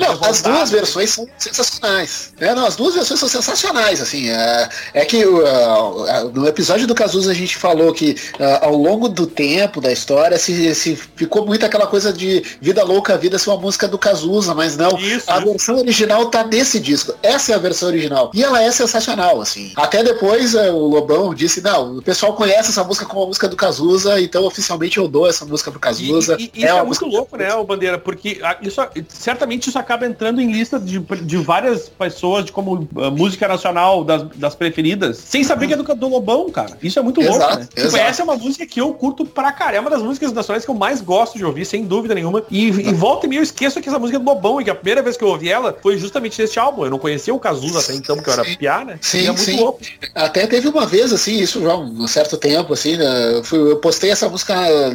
Não, as duas versões são sensacionais. É, não, as duas versões são sensacionais, assim. É, é que uh, no episódio do Cazuza a gente falou que uh, ao longo do tempo da história se, se ficou muito aquela coisa de Vida Louca Vida ser uma música do Cazuza, mas não. Isso, a isso. versão original tá nesse disco. Essa é a versão original. E ela é sensacional, assim. Até depois uh, o Lobão disse, não, o pessoal conhece essa música como a música do Cazuza, então oficialmente eu dou essa música pro Cazuza. E, e- e isso é, uma muito louco, né, Bandeira? Porque ah, isso, certamente isso acaba entrando em lista de, de várias pessoas de como ah, música nacional das, das preferidas, sem saber que é do, do Lobão, cara. Isso é muito louco, Exato, né? Tipo, essa é uma música que eu curto pra caramba, é uma das músicas nacionais que eu mais gosto de ouvir, sem dúvida nenhuma. E, e volta e meia eu esqueço que essa música é do Lobão, e que a primeira vez que eu ouvi ela foi justamente nesse álbum. Eu não conhecia o Cazuza até então, porque eu era piá, né? Sim, e é muito sim. louco. Até teve uma vez, assim, isso já há um certo tempo, assim, né, eu, postei essa música,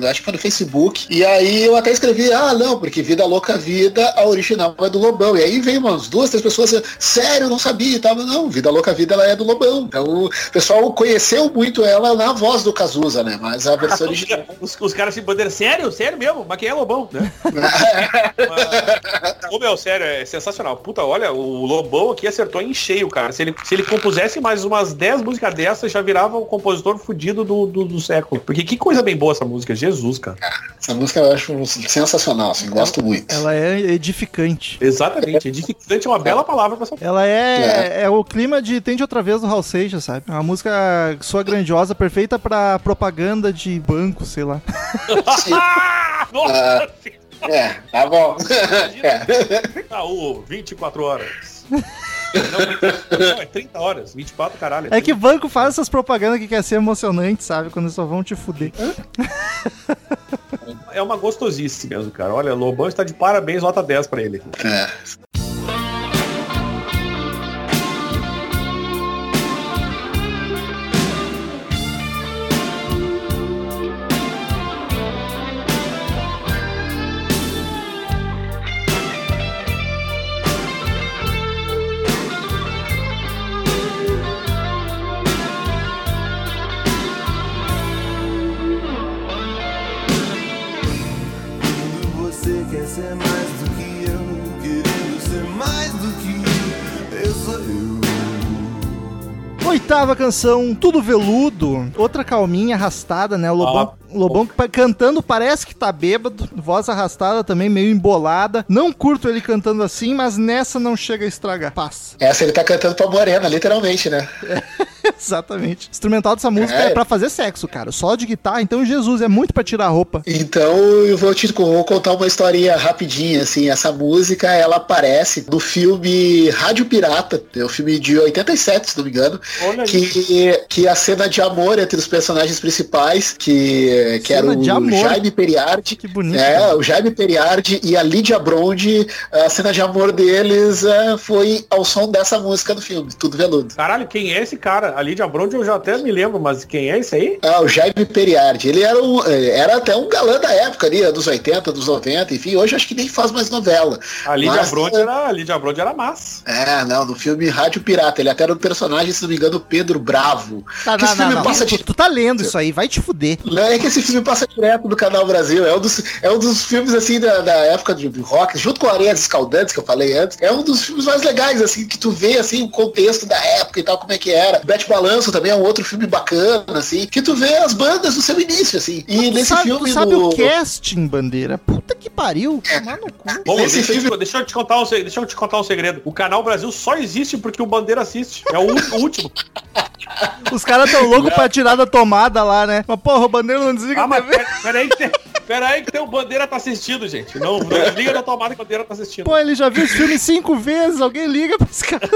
acho que foi no Facebook, e aí eu até escrevi, ah, não, porque Vida Louca Vida, a original é do Lobão. E aí veio umas duas, três pessoas, sério, não sabia e tal. Não, Vida Louca Vida, ela é do Lobão. Então o pessoal conheceu muito ela na voz do Cazuza, né? Mas a versão <laughs> original... Os, os caras se bandeira, sério? Sério mesmo? Mas quem é Lobão, né? <laughs> Mas- Ô meu, sério, é sensacional. Puta, olha, o Lobão aqui acertou em cheio, cara. Se ele, se ele compusesse mais umas 10 músicas dessas, já virava o compositor fudido do, do, do século. Porque que coisa bem boa essa música, Jesus, cara. Essa música eu acho sensacional, assim, gosto muito. Ela é edificante. Exatamente. Edificante é uma bela palavra pra essa Ela é, é. o clima de Tente Outra Vez do Hal Seixas, sabe? É uma música sua grandiosa, perfeita pra propaganda de banco, sei lá. <laughs> Nossa! É, tá bom. <laughs> É. Itaú, 24 horas. Não, não, é 30 horas, 24, caralho. É que banco faz essas propagandas que quer ser emocionante, sabe? Quando só vão te fuder. <laughs> É uma gostosice mesmo, cara. Olha, Lobão está de parabéns, nota 10 pra ele. É. Canção, Tudo Veludo. Outra calminha arrastada, né? O Lobão, Lobão cantando parece que tá bêbado. Voz arrastada também, meio embolada. Não curto ele cantando assim, mas nessa não chega a estragar. Passa. <laughs> Essa ele tá cantando pra Morena, literalmente, né? <laughs> Exatamente. O instrumental dessa música é, É. pra fazer sexo, cara. Só de guitarra, então Jesus, é muito pra tirar a roupa. Então eu vou te vou contar uma historinha rapidinha, assim. Essa música, ela aparece no filme Rádio Pirata, é um filme de 87, se não me engano, Olha que, que a cena de amor entre os personagens principais, que que, que era o amor. Jaime Periardi. Que bonito. É, o Jaime Periardi e a Lídia Brondi, a cena de amor deles é, foi ao som dessa música do filme, Tudo Veludo. Caralho, quem é esse cara? A Lídia Bronde eu já até me lembro, mas quem é esse aí? Ah, o Jaime Periardi, ele era, um, eh, era até um galã da época ali, dos 80, dos 90, enfim, hoje acho que nem faz mais novela. A Lídia Mas, Bronde era, a Lídia Bronde era massa. É, não, no filme Rádio Pirata, ele até era um personagem, se não me engano, Pedro Bravo. Tá, Que não, esse não, filme não. passa Tu, de tu tá lendo isso aí, vai te fuder. Não, é que esse filme passa direto do Canal Brasil. É um dos, é um dos filmes, assim, da, da época de rock, junto com Areias Escaldantes, que eu falei antes. É um dos filmes mais legais, assim, que tu vê, assim, o contexto da época e tal, como é que era. Bete Balanço também é um outro filme bacana, assim, que tu vê as bandas no seu início, assim. E Tu nesse sabe, filme... tu sabe no- o casting, bandeira? Puta que pariu. Tomar no cu. Bom, deixa, eu filme- te, deixa eu te contar um, deixa eu te contar um segredo. O canal Brasil só existe porque o Bandeira assiste. É o último. Os caras tão loucos pra tirar da tomada lá, né? Mas porra, o bandeira não desliga Ah, a mas TV. pera- peraí que tem, peraí que tem o Bandeira tá assistindo, gente. Não, não desliga da tomada que o Bandeira tá assistindo. Pô, ele já viu esse filme cinco vezes, alguém liga pra esse cara.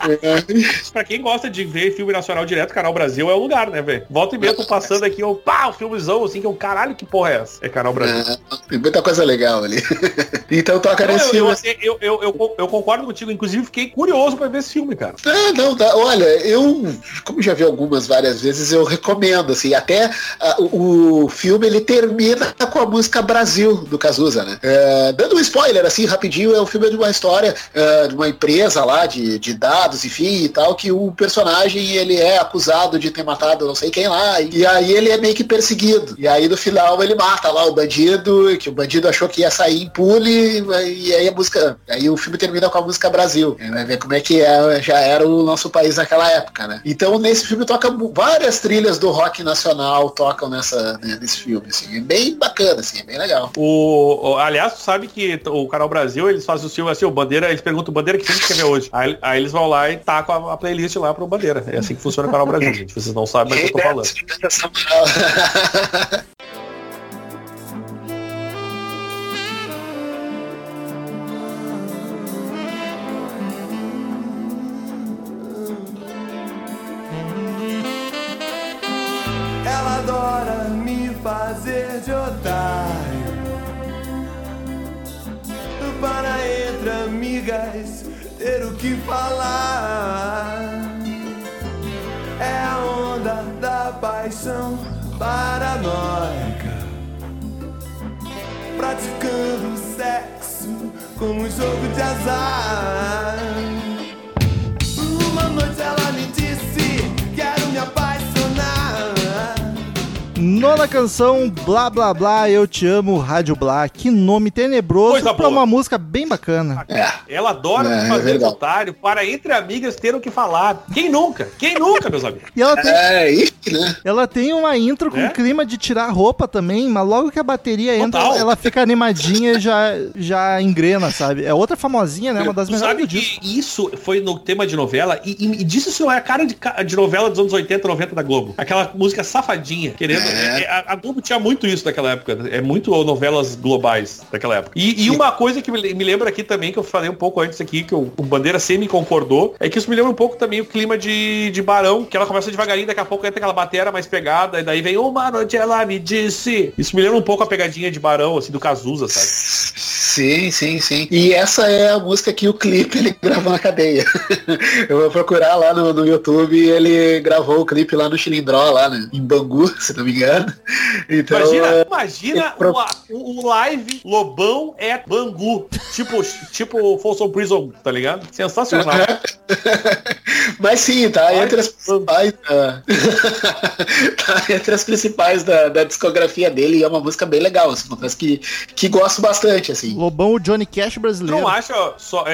<laughs> Pra quem gosta de ver filme nacional direto, Canal Brasil é o lugar, né, velho? Volta e meia, tô passando aqui, eu, pá, o filmezão, assim, que eu, caralho, que porra é essa? É Canal Brasil. É, tem muita coisa legal ali. <laughs> então toca Não, nesse eu, filme. eu, eu, eu, eu- concordo contigo, inclusive fiquei curioso pra ver esse filme, cara. É, não, tá, olha, eu, como já vi algumas várias vezes, eu recomendo, assim, até o, o filme ele termina com a música Brasil do Cazuza, né? É, dando um spoiler, assim, rapidinho, é um filme de uma história é, de uma empresa lá de, de dados, enfim, e tal, que o personagem, ele é acusado de ter matado não sei quem lá, e aí ele é meio que perseguido. E aí no final ele mata lá o bandido, que o bandido achou que ia sair impune, e aí a música, aí o filme termina com a música Brasil. Vai ver como é que é, já era o nosso país naquela época, né? Então nesse filme toca várias trilhas do rock nacional tocam nessa, né, nesse filme, assim. É bem bacana, assim, é bem legal. O, o- aliás, sabe que o Canal Brasil, eles fazem o filme assim, o Bandeira, eles perguntam, Bandeira, que filme que quer ver hoje? Aí, aí eles vão lá e tacam a, a playlist lá pro Bandeira. É assim que funciona o Canal Brasil, gente. Vocês não sabem, mas eu tô falando. Ela adora me fazer de otário Para entre amigas ter o que falar. É a onda da paixão paranoica. Praticando sexo como um jogo de azar Nona canção, Blá Blá Blá, Eu Te Amo, Rádio Blá. Que nome tenebroso pra boa. uma música bem bacana. É. Ela adora É, é fazer verdade. otário para entre amigas ter o que falar. Quem nunca? Quem nunca, meus amigos? E ela tem, É, isso, né? ela tem uma intro com É? clima de tirar roupa também, mas logo que a bateria entra, Total. ela fica animadinha e já, já engrena, sabe? É outra famosinha, né? Uma das melhores sabe do disco. que isso foi no tema de novela e, e, e disso isso é a cara de, de novela dos anos 80, 90 da Globo. Aquela música safadinha, querendo. É. é, a, a Globo tinha muito isso naquela época. né? É muito novelas globais daquela época. E, e uma coisa que me, me lembra aqui também, que eu falei um pouco antes aqui, que o, o Bandeira semi concordou, é que isso me lembra um pouco também o clima de, de Barão, que ela começa devagarinho, daqui a pouco entra aquela bateria mais pegada, e daí vem uma noite ela me disse. Isso me lembra um pouco a pegadinha de Barão, assim, do Cazuza, sabe? Sim, sim, sim. E essa é a música que o clipe ele <laughs> gravou na cadeia. Eu vou procurar lá no, no YouTube ele gravou o clipe lá no Chilindró, lá né, em Bangu, <laughs> se não me engano. <laughs> Então, Imagina, é, imagina é pro- uma- um, live Lobão é Bangu. Tipo, tipo Folsom Prison, tá ligado? Sensacional. <laughs> Mas sim, tá Ai, entre as principais. da- <laughs> tá entre as principais da, da discografia dele e é uma música bem legal, assim, confesso que, que gosto bastante, assim. Lobão, o Johnny Cash brasileiro. não acha só.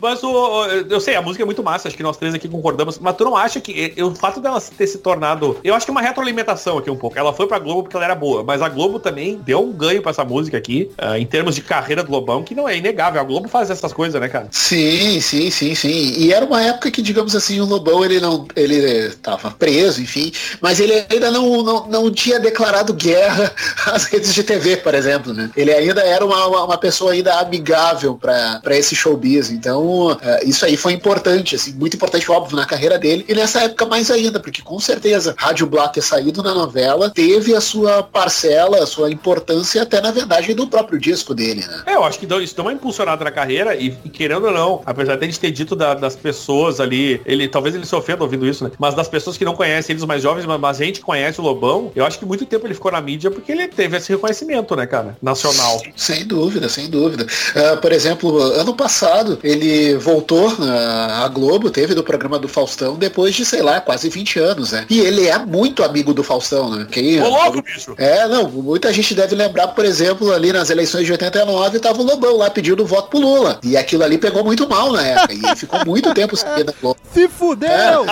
Mas o, eu sei, a música é muito massa, acho que nós três aqui concordamos, mas tu não acha que eh, o fato dela ter se tornado. Eu acho que é uma retroalimentação aqui um pouco. Ela foi pra Globo porque ela era boa, mas a Globo também deu um ganho pra essa música aqui, ah, em termos de carreira do Lobão, que não é inegável. A Globo faz essas coisas, né, cara? Sim, sim, sim, sim. E era uma época que, digamos assim, o Lobão ele não, ele estava preso, enfim, mas ele ainda não, não, não tinha declarado guerra <laughs> às redes de TV, por exemplo, né? Ele ainda era uma, uma, uma pessoa ainda amigável para esse showbiz. Então Então, é, isso aí foi importante, assim, muito importante, óbvio, na carreira dele, e nessa época mais ainda, porque com certeza Rádio Blá ter saído na novela teve a sua parcela, a sua importância até, na verdade, do próprio disco dele, né? É, eu acho que deu- isso deu uma impulsionada na carreira e, querendo ou não, apesar de a gente ter dito da- das pessoas ali, ele talvez ele se ofenda ouvindo isso, né? Mas das pessoas que não conhecem eles mais jovens, mas, mas a gente conhece o Lobão, eu acho que muito tempo ele ficou na mídia porque ele teve esse reconhecimento, né, cara? Nacional. Sem dúvida, sem dúvida. Ah, por exemplo, ano passado ele voltou à Globo, teve do programa do Faustão depois de, sei lá, quase 20 anos, né? E ele é muito amigo do Faustão, né? Quem, Ô louco, bicho! É, não, muita gente deve lembrar, por exemplo, ali nas eleições de 89, tava o Lobão lá pedindo voto pro Lula. E aquilo ali pegou muito mal na época. E ele ficou muito tempo sem ir na Globo. Se fudeu!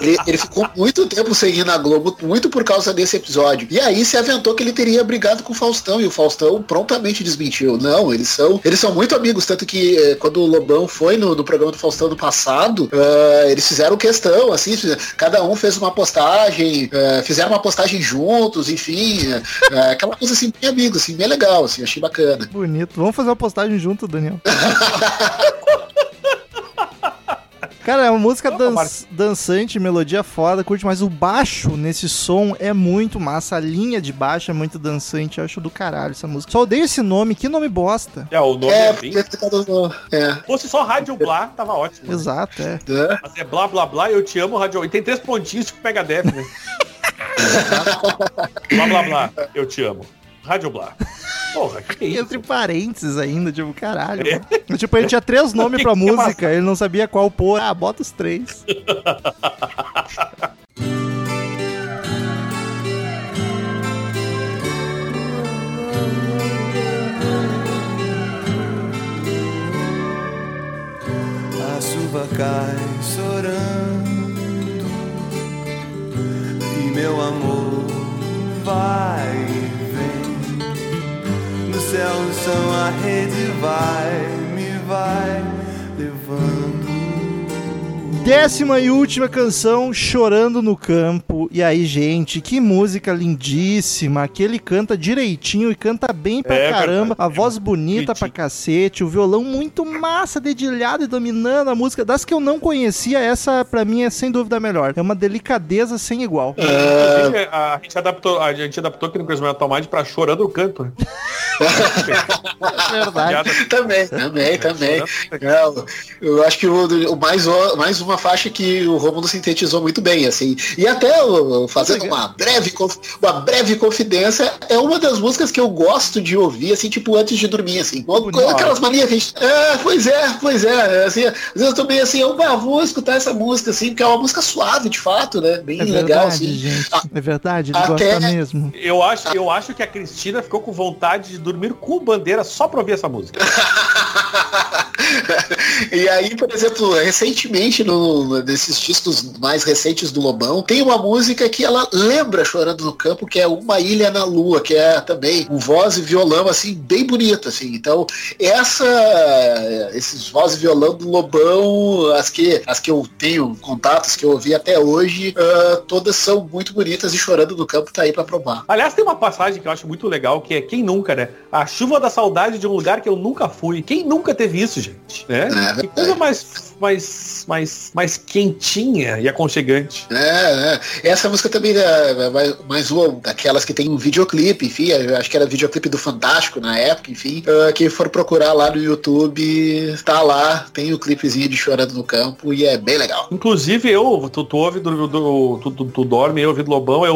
Ele, ele ficou muito tempo sem ir na Globo, muito por causa desse episódio. E aí se aventou que ele teria brigado com o Faustão, e o Faustão prontamente desmentiu. Não, eles são, eles são muito amigos, tanto que eh, quando o Lobão foi no, no programa do Faustão no passado, ah, eles fizeram questão, assim, cada um fez uma postagem, ah, fizeram uma postagem juntos, enfim, ah, aquela coisa assim, bem amigos, assim, bem legal, assim, achei bacana. Bonito. Vamos fazer uma postagem junto, Daniel. <laughs> Cara, é uma música dan dançante, melodia foda, curte, mas o baixo nesse som é muito massa. A linha de baixo é muito dançante, eu acho do caralho essa música. Só odeio esse nome, que nome bosta. É, o nome É, é, bem... é, Se fosse só Rádio Blá, tava ótimo. né? Exato, é. né? Mas é blá blá blá, eu te amo, Rádio. E tem três pontinhos tipo pega def, né? <laughs> blá blá blá, eu te amo. Rádio Blá. Porra, que isso? Entre parênteses ainda, tipo, caralho. É. <laughs> Tipo, ele tinha três <laughs> nomes pra Que que música, ele não sabia qual pôr. Ah, bota os três. <laughs> A chuva cai chorando e meu amor vai vem. No céu, no chão, a rede vai, me vai levando. Décima e última canção, Chorando no Campo. E aí, gente, que música lindíssima. Que ele canta direitinho e canta bem pra É caramba. verdade. A voz bonita pra cacete. O violão muito massa, dedilhado e dominando a música. Das que eu não conhecia, essa pra mim é sem dúvida a melhor. É uma delicadeza sem igual. Inclusive, a, gente adaptou, a gente adaptou aqui no Metal Mind pra Chorando no Canto. né? <laughs> É verdade. Também, também, também. Chorando- Não, eu acho que o, o mais, o- mais uma faixa que o Romulo sintetizou muito bem, assim. E até o- fazendo uma breve, uma breve confidência, é uma das músicas que eu gosto de ouvir, assim, tipo, antes de dormir, assim. Uma- Bonito. Aquelas manias que a gente. É, pois é, pois é. Assim, às vezes eu tô meio assim, eu ah, vou escutar essa música, assim, porque é uma música suave, de fato, né? Bem É legal, verdade, assim. gente. Ah, É verdade, ele até- gosta mesmo. Eu acho, eu acho que a Cristina ficou com vontade de dormir com bandeira só pra ouvir essa música. <laughs> <laughs> e aí, por exemplo, recentemente, no, nesses discos mais recentes do Lobão, tem uma música que ela lembra Chorando no Campo, que é Uma Ilha na Lua, que é também um voz e violão, assim, bem bonito, assim. Então, essa, esses voz e violão do Lobão, as que, as que eu tenho contatos, que eu ouvi até hoje, ah, todas são muito bonitas e Chorando no Campo tá aí pra provar. Aliás, tem uma passagem que eu acho muito legal, que é quem nunca, né? A chuva da saudade de um lugar que eu nunca fui. Quem nunca teve isso, gente? Né? É que coisa mais, mais, mais, mais quentinha e aconchegante. É, é. Essa música também é mais- mais uma daquelas que tem um videoclipe, enfim, eu acho que era videoclipe do Fantástico na época, enfim. ah, quem for procurar lá no YouTube, tá lá, tem o clipezinho de Chorando no Campo e é bem legal. Inclusive, eu, tu, tu ouve do, do- tu, tu, tu dorme, eu ouvi do Lobão, eu,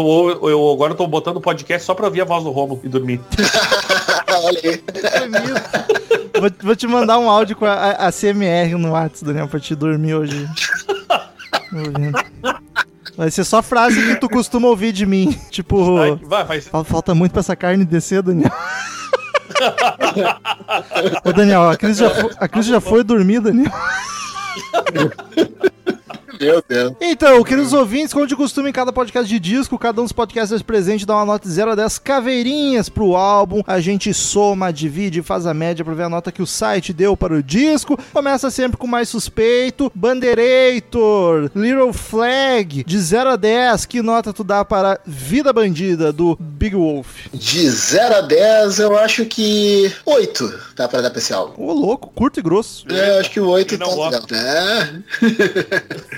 eu agora tô botando podcast só pra ouvir a voz do Romulo e dormir. <laughs> Olha aí. <laughs> Vou, vou te mandar um áudio com a, a, a CMR no WhatsApp, Daniel, pra te dormir hoje. Vai ser só frase que tu costuma ouvir de mim. <laughs> Tipo, Vai, vai, vai. fal- falta muito pra essa carne descer, Daniel. <laughs> Ô, Daniel, a Cris já, fo- a Cris já foi dormir, Daniel. <laughs> Meu Deus. Então, queridos ouvintes, como de costume em cada podcast de disco, cada um dos podcasters presentes dá uma nota de 0 a 10 caveirinhas pro álbum. A gente soma, divide, faz a média pra ver a nota que o site deu para o disco. Começa sempre com mais suspeito. Banderator, Little Flag, de 0 a 10, que nota tu dá para Vida Bandida, do Big Wolf? De 0 a 10, eu acho que 8 dá pra dar pra esse álbum. Ô, louco, curto e grosso. É, eu acho que o 8 Quem tá não legal. É.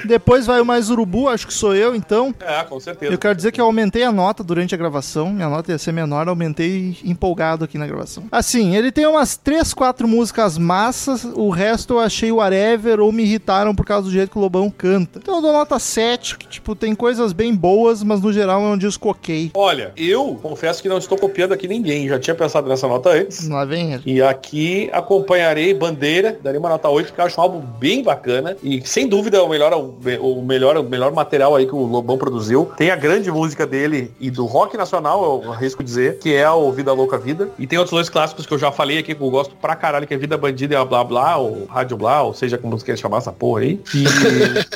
<laughs> Depois vai o mais urubu, acho que sou eu, então. É, com certeza. Eu quero dizer que eu aumentei a nota durante a gravação. Minha nota ia ser menor, aumentei empolgado aqui na gravação. Assim, ele tem umas 3, 4 músicas massas, o resto eu achei whatever ou me irritaram por causa do jeito que o Lobão canta. Então eu dou nota 7, que tipo, tem coisas bem boas, mas no geral é um disco ok. Olha, eu confesso que não estou copiando aqui ninguém. Já tinha pensado nessa nota antes. Lá vem ele. E aqui acompanharei Bandeira, darei uma nota 8, porque eu acho um álbum bem bacana. E sem dúvida o melhor, o melhor, o melhor material aí que o Lobão produziu. Tem a grande música dele e do rock nacional, eu arrisco dizer, que é o Vida Louca Vida. E tem outros dois clássicos que eu já falei aqui que eu gosto pra caralho, que é Vida Bandida e a Blá Blá, ou Rádio Blá, ou seja como você quer chamar essa porra aí. E,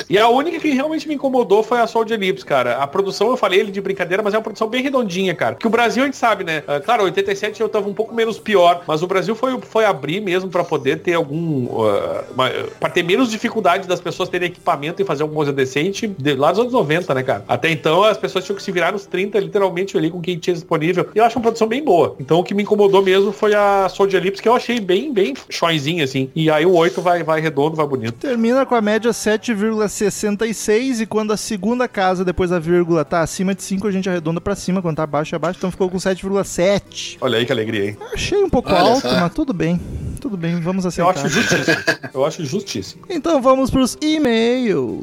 <laughs> e a única que realmente me incomodou foi a Sol de Ellipse, cara. A produção, eu falei ele de brincadeira, mas é uma produção bem redondinha, cara. Que o Brasil a gente sabe, né? Ah, claro, 87 eu tava um pouco menos pior, mas o Brasil foi, foi abrir mesmo pra poder ter algum. Uh, uma, pra ter menos dificuldade das pessoas terem equipamento e fazer alguma coisa decente de, lá dos anos 90, né, cara? Até então as pessoas tinham que se virar nos 30, literalmente, ali com quem tinha disponível. E eu acho uma produção bem boa. Então o que me incomodou mesmo foi a Soul de Ellipse, que eu achei bem, bem choizinha, assim. E aí o 8 vai, vai redondo, vai bonito. Termina com a média 7,66 e quando a segunda casa depois da vírgula tá acima de 5, a gente arredonda pra cima, quando tá abaixo é abaixo, então ficou com 7,7. Olha aí que alegria, hein? Achei um pouco Olha alto, só. mas tudo bem. Tudo bem, vamos Eu aceitar. acho justíssimo. Eu acho justíssimo. Então vamos pros e-mails.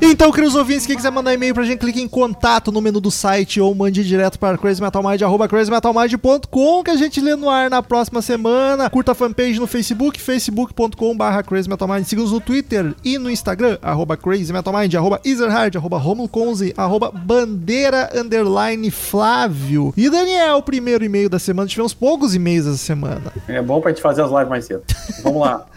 Então, queridos ouvintes, quem quiser mandar e-mail pra gente, clique em contato no menu do site ou mande direto para crazymetalmind, arroba crazymetalmind.com que a gente lê no ar na próxima semana. Curta a fanpage no Facebook, facebook.com barra crazymetalmind. Siga-nos no Twitter e no Instagram, arroba crazymetalmind, arroba ezerhard, arroba romuloconze, arroba bandeira, underline Flávio. E Daniel, o primeiro e-mail da semana. Tivemos poucos e-mails essa semana. É bom pra gente fazer as lives mais cedo. Vamos lá. <laughs>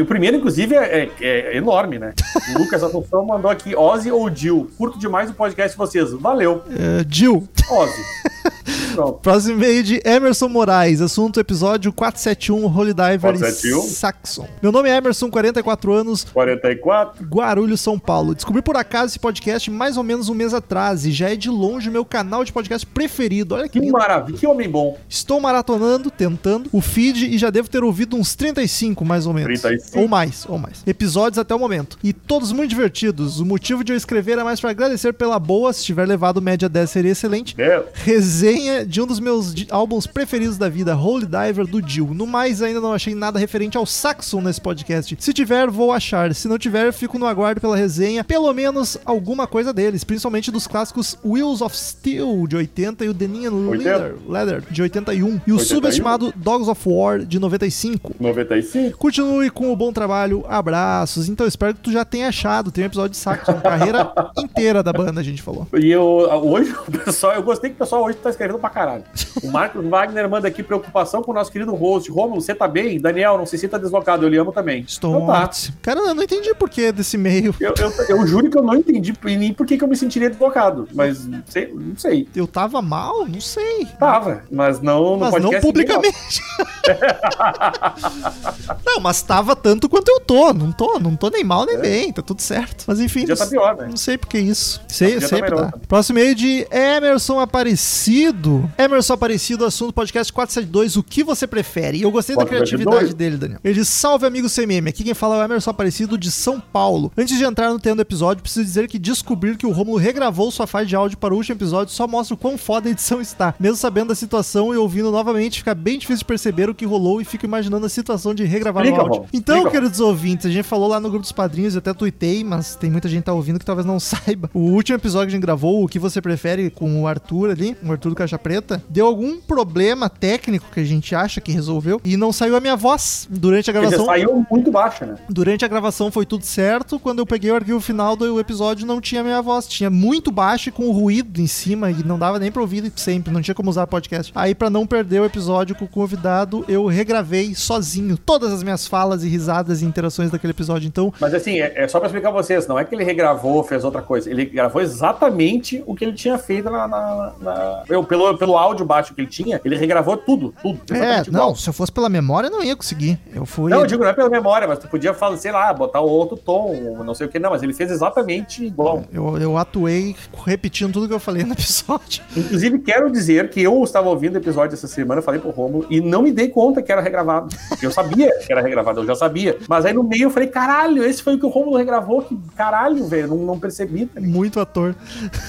O primeiro, inclusive, é, é- é enorme, né? O Lucas Assunção mandou aqui, Ozzy ou Jill? Curto demais o podcast de vocês. Valeu, Uh, Jill. Ozzy. <laughs> Pronto. Próximo e-mail de Emerson Moraes, assunto episódio 471, Holy Diver 471. e Saxon. Meu nome é Emerson, 44 anos, 44. Guarulhos, São Paulo. Descobri por acaso esse podcast mais ou menos um mês atrás e já é de longe o meu canal de podcast preferido. Olha que Que maravilha, que homem bom. Estou maratonando, tentando o feed e já devo ter ouvido uns 35, mais ou menos. 35? Ou mais, ou mais. Episódios até o momento. E todos muito divertidos. O motivo de eu escrever é mais para agradecer pela boa, se tiver levado média 10 seria excelente. Meu, Resenha de um dos meus álbuns preferidos da vida, Holy Diver do Jill. No mais, ainda não achei nada referente ao Saxon nesse podcast. Se tiver, vou achar. Se não tiver, fico no aguardo pela resenha. Pelo menos alguma coisa deles, principalmente dos clássicos Wheels of Steel de 80 e o Deninha 80? Leather, Leather de 81 e o 81? subestimado Dogs of War de 95. 95. Continue com o bom trabalho, abraços. Então espero que tu já tenha achado. Tem um episódio de Saxon, carreira <laughs> inteira da banda, a gente falou. E eu, hoje, o <laughs> pessoal, eu gostei que o pessoal hoje tá escrevendo pra caralho. O Marcos Wagner manda aqui preocupação com o nosso querido host. Romulo, você tá bem? Daniel, não se sinta deslocado, eu lhe amo também. Estou Então tá. Cara, eu não entendi por que desse e-mail. Eu, eu, eu juro que eu não entendi nem por que, que eu me sentiria deslocado. Mas não sei, não sei. Eu tava mal? Não sei. Tava, mas não no Mas não podcast. publicamente. <laughs> não, mas tava tanto quanto eu tô. Não tô, não tô nem mal nem bem, tá tudo certo. Mas enfim. Já não, tá pior, né? Não sei por que isso. Sei, sempre tá tá. Próximo e-mail de Emerson Aparecido. Emerson Aparecido, assunto podcast 472, o que você prefere? E eu gostei da 472? criatividade dele, Daniel. Ele diz, salve amigo CMM, aqui quem fala é o Emerson Aparecido de São Paulo. Antes de entrar no tema do episódio, preciso dizer que descobrir que o Romulo regravou sua faixa de áudio para o último episódio só mostra o quão foda a edição está. Mesmo sabendo da situação e ouvindo novamente, fica bem difícil de perceber o que rolou e fico imaginando a situação de regravar Explica, o áudio. Então, explica. queridos ouvintes, a gente falou lá no grupo dos padrinhos, eu até tuitei, mas tem muita gente que tá ouvindo que talvez não <laughs> saiba. O último episódio que a gente gravou, o que você prefere, com o Arthur ali, o Arthur do Caixa Preta, deu algum problema técnico que a gente acha que resolveu e não saiu a minha voz durante a Quer dizer, gravação. saiu muito baixa, né? Durante a gravação foi tudo certo. Quando eu peguei o arquivo final do episódio, não tinha minha voz. Tinha muito baixo e com ruído em cima e não dava nem pra ouvir sempre. Não tinha como usar podcast. Aí, pra não perder o episódio com o convidado, eu regravei sozinho todas as minhas falas e risadas e interações daquele episódio. Então, Mas assim, é, é só pra explicar pra vocês, não é que ele regravou, fez outra coisa. Ele gravou exatamente o que ele tinha feito na. na- na- eu, pelo, pelo áudio baixo que ele tinha, ele regravou tudo, tudo. é, não, igual. se eu fosse pela memória, eu não ia conseguir. Eu fui. Não, eu digo, não é pela memória, mas tu podia falar, sei lá, botar outro tom, não sei o que, não, mas ele fez exatamente igual. Eu, eu atuei repetindo tudo que eu falei no episódio. Inclusive, quero dizer que eu estava ouvindo o episódio essa semana, falei pro Romulo, e não me dei conta que era regravado. Eu sabia que era regravado, eu já sabia. Mas aí no meio eu falei, caralho, esse foi o que o Romulo regravou, que caralho, velho, não, não percebi. Tá? Muito ator.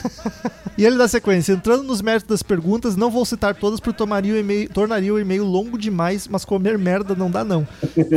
<laughs> e ele dá sequência. Entrando nos méritos das perguntas, não vou citar todas porque tomaria o e-mail, tornaria o e-mail longo demais, mas comer merda não dá não.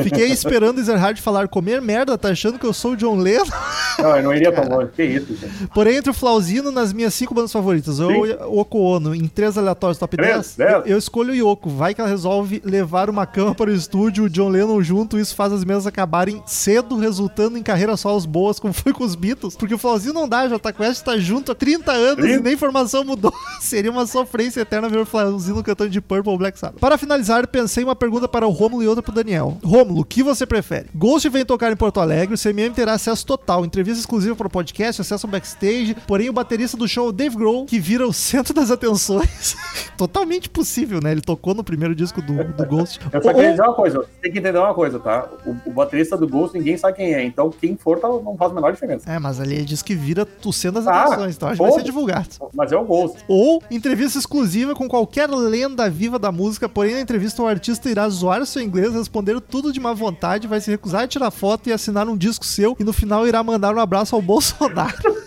Fiquei esperando o Ezerhard falar comer merda, tá achando que eu sou o John Lennon? <laughs> Não, eu não iria tão longe. Que isso, gente. Porém, entre o Flauzino nas minhas cinco bandas favoritas, ou Oko Ono, em três aleatórios top Três, 10, dez. eu, eu escolho o Yoko. Vai que ela resolve levar uma cama para o estúdio, o John Lennon junto, isso faz as mesas acabarem cedo, resultando em carreiras solos boas, como foi com os Beatles. Porque o Flauzino não dá, Jota Quest tá junto há 30 anos e Trinta? nem formação mudou. <laughs> Seria uma sofrência eterna ver o Flauzino cantando de Purple Black Sabbath. Para finalizar, pensei em uma pergunta para o Rômulo e outra para o Daniel. Rômulo, o que você prefere? Ghost vem tocar em Porto Alegre, o CMM terá acesso total, entrevista exclusiva para o podcast, acesso ao backstage, porém o baterista do show, Dave Grohl, que vira o centro das atenções. <laughs> Totalmente possível, né? Ele tocou no primeiro disco do, do Ghost. <laughs> Eu só queria dizer uma coisa, tem que entender uma coisa, tá? O, o baterista do Ghost, ninguém sabe quem é, então quem for tá, não faz a menor diferença. É, mas ali ele diz que vira o centro das Ah, atenções, então acho que vai ser divulgado. Mas é o Ghost. Ou entrevista exclusiva com qualquer lenda viva da música, porém na entrevista o artista irá zoar seu inglês, responder tudo de má vontade, vai se recusar a tirar foto e assinar um disco seu e no final irá mandar um abraço ao <laughs> Bolsonaro.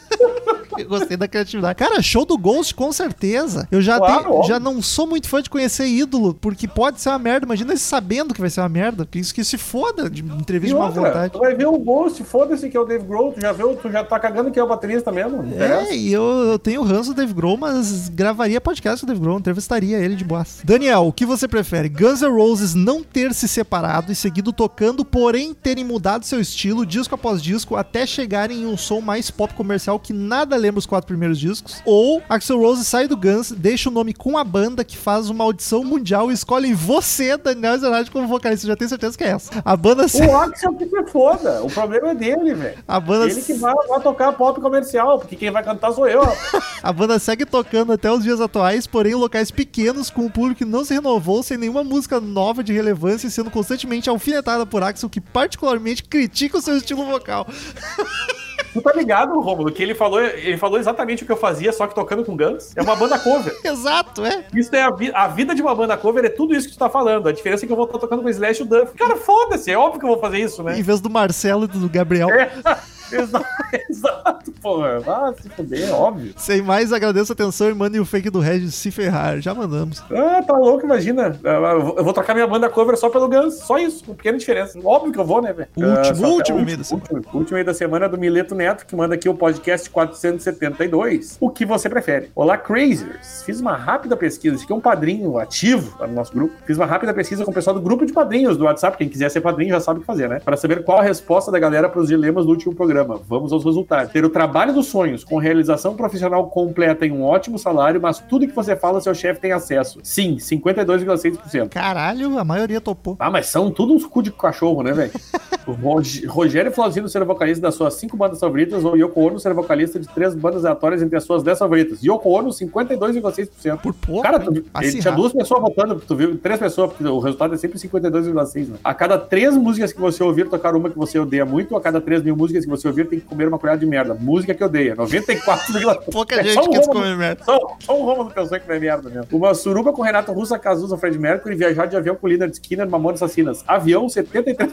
Eu gostei da criatividade. Cara, show do Ghost, com certeza. Eu já, Claro, óbvio. já não sou muito fã de conhecer ídolo, porque pode ser uma merda. Imagina ele sabendo que vai ser uma merda. Isso que se foda de entrevista de outra, vontade. tu vai ver o Ghost, foda-se que é o Dave Grohl, tu já viu, tu já tá cagando que é o baterista mesmo. É, e eu, eu tenho ranço do Dave Grohl, mas gravaria podcast com o Dave Grohl, entrevistaria ele de boas. Daniel, o que você prefere? Guns N' Roses não ter se separado e seguido tocando, porém terem mudado seu estilo disco após disco até chegarem em um som mais pop comercial que nada lembra os quatro primeiros discos? Ou Axel Rose sai do Guns, deixa o nome com a banda que faz uma audição mundial e escolhem você, Daniel Zerati, como vocalista. Já tenho certeza que é essa. A banda, O Axel que se <laughs> foda, o problema é dele, velho. a banda Ele que vai, vai tocar pop comercial, porque quem vai cantar sou eu. <laughs> A banda segue tocando até os dias atuais, porém em locais pequenos, com um público que não se renovou, sem nenhuma música nova de relevância e sendo constantemente alfinetada por Axel, que particularmente critica o seu estilo vocal. <laughs> Tu tá ligado, Romulo, que ele falou, ele falou exatamente o que eu fazia, só que tocando com Guns. É uma banda cover. <laughs> Exato, é. Isso é a, vi- a vida de uma banda cover, é tudo isso que tu tá falando. A diferença é que eu vou estar tocando com o Slash e o Duff. Cara, foda-se, é óbvio que eu vou fazer isso, né? Em vez do Marcelo e do Gabriel. É, <laughs> <laughs> exato, exato, porra. Ah, se fuder, é óbvio. Sem mais, agradeço a atenção e mandem o fake do Regis se ferrar. Já mandamos. Ah, tá louco, imagina. Eu vou- eu vou trocar minha banda cover só pelo Guns, só isso, com pequena diferença. Óbvio que eu vou, né, velho? O último, Ah, só- último e-mail da semana. último, último e-mail da semana é do Mileto Neto, que manda aqui o podcast 472. O que você prefere? Olá, Crazers. Fiz uma rápida pesquisa, aqui é um padrinho ativo lá no nosso grupo. Fiz uma rápida pesquisa com o pessoal do grupo de padrinhos do WhatsApp. Quem quiser ser padrinho já sabe o que fazer, né? Para saber qual a resposta da galera para os dilemas do último programa. Vamos aos resultados. Ter o trabalho dos sonhos com realização profissional completa em um ótimo salário, mas tudo que você fala, seu chefe tem acesso. Sim, 52,6%. Caralho, a maioria topou. Ah, mas são tudo uns cu de cachorro, né, velho? <laughs> Rog- Rogério Flauzino ser vocalista das suas cinco bandas favoritas ou Yoko Ono ser vocalista de três bandas aleatórias entre as suas dez favoritas. Yoko Ono, 52,6%. Por pouco. Cara, hein? tu, ele tinha duas pessoas votando, tu viu? Três pessoas, porque o resultado é sempre 52,6%. Né? A cada três músicas que você ouvir, tocar uma que você odeia muito, a cada três mil músicas que você ouvir, tem que comer uma colher de merda. Música que odeia. 94,4%. <laughs> Pouca É gente um quis Romulo- comer merda. só, só um Romulo pensou que não é merda mesmo. Uma suruba com Renato Russa, Cazuza, Fred Mercury, viajar de avião com Lina Skinner, Mamonas Assassinas. Avião, 73%.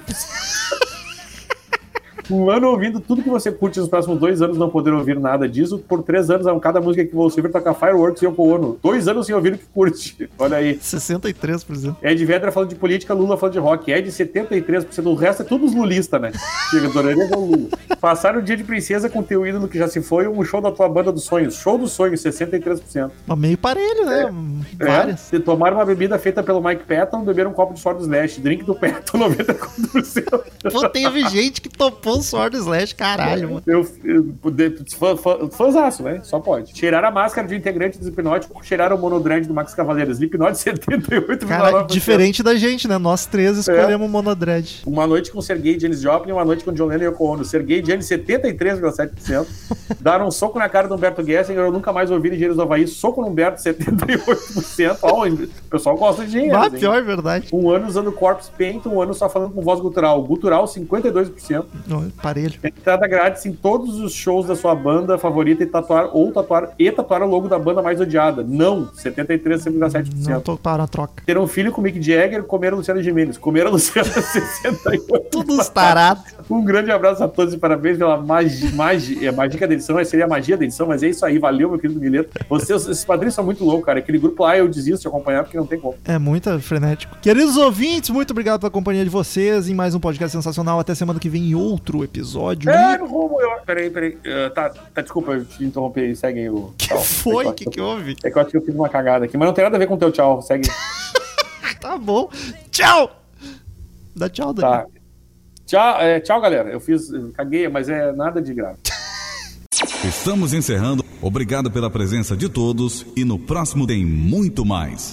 Um ano ouvindo tudo que você curte nos próximos dois anos, não poder ouvir nada disso. Por três anos, cada música que você ouvir toca Fireworks e Yoko Ono. Dois anos sem ouvir o que curte. <laughs> Olha aí. 63%. Ed Vedra falando de política, Lula falando de rock. Ed 73%. O resto é tudo os lulistas, né? <laughs> Chega, adoraria ver o Lula. Passar o dia de princesa com teu ídolo que já se foi, um show da tua banda dos sonhos. Show dos sonhos, 63%. Mas meio parelho, né? Várias. É, tomar uma bebida feita pelo Mike Patton, beber um copo de suor do Slash. Drink do Patton, <laughs> 94%. Pô, teve gente que topou o Slash, caralho, mano. Eu, eu, eu fã, fã, fãzaço, né? Só pode. Cheirar a máscara de integrante do Hipnótico, cheirar o monodrand do Max Cavaleiro. Slipknot <laughs> 78,9%. Cara, diferente da gente, né? Nós três escolhemos o Monodread. Uma noite com Sergei Janis Joplin, uma noite com John Lennon e Yoko Ono. Sergei Janis 73,7%. <laughs> Dar um soco na cara do Humberto Gessinger, eu nunca mais ouvi Engenheiros do Havaí. Soco no Humberto 78%. Ó, o pessoal gosta de engenheiros. Ah, pior, verdade. Um ano usando Corpse Paint, um ano só falando com voz gutural. Gutural 52%. Não, parelho. Entrada grátis em todos os shows da sua banda favorita e tatuar ou tatuar e tatuar o logo da banda mais odiada. Não, 73,7%. Não tô para a troca. Ter um filho com Mick Jagger, comer a Luciana Gimenez. Comer a Luciana <laughs> 68. Tudo tarados. Um grande abraço a todos e parabéns pela magia, magia, magia da edição, seria a magia da edição, mas é isso aí, valeu, meu querido Mileto. Vocês, esses padrinhos são muito loucos, cara. Aquele grupo lá eu desisto de acompanhar porque não tem como. É muito frenético. Queridos ouvintes, muito obrigado pela companhia de vocês em mais um podcast sensacional. Até semana que vem em outro episódio. É, E- rumo, eu... Peraí, peraí. Uh, tá, tá, desculpa, eu te interrompi aí, segue aí o. Que tchau. foi? É que eu que acho que houve? É que eu acho que eu fiz uma cagada aqui, mas não tem nada a ver com o teu tchau, segue. <laughs> Tá bom. Tchau! Dá tchau, Dani. Tá. Tchau, é, tchau, galera. Eu fiz, caguei, mas é nada de grave. <laughs> Estamos encerrando. Obrigado pela presença de todos e no próximo tem muito mais.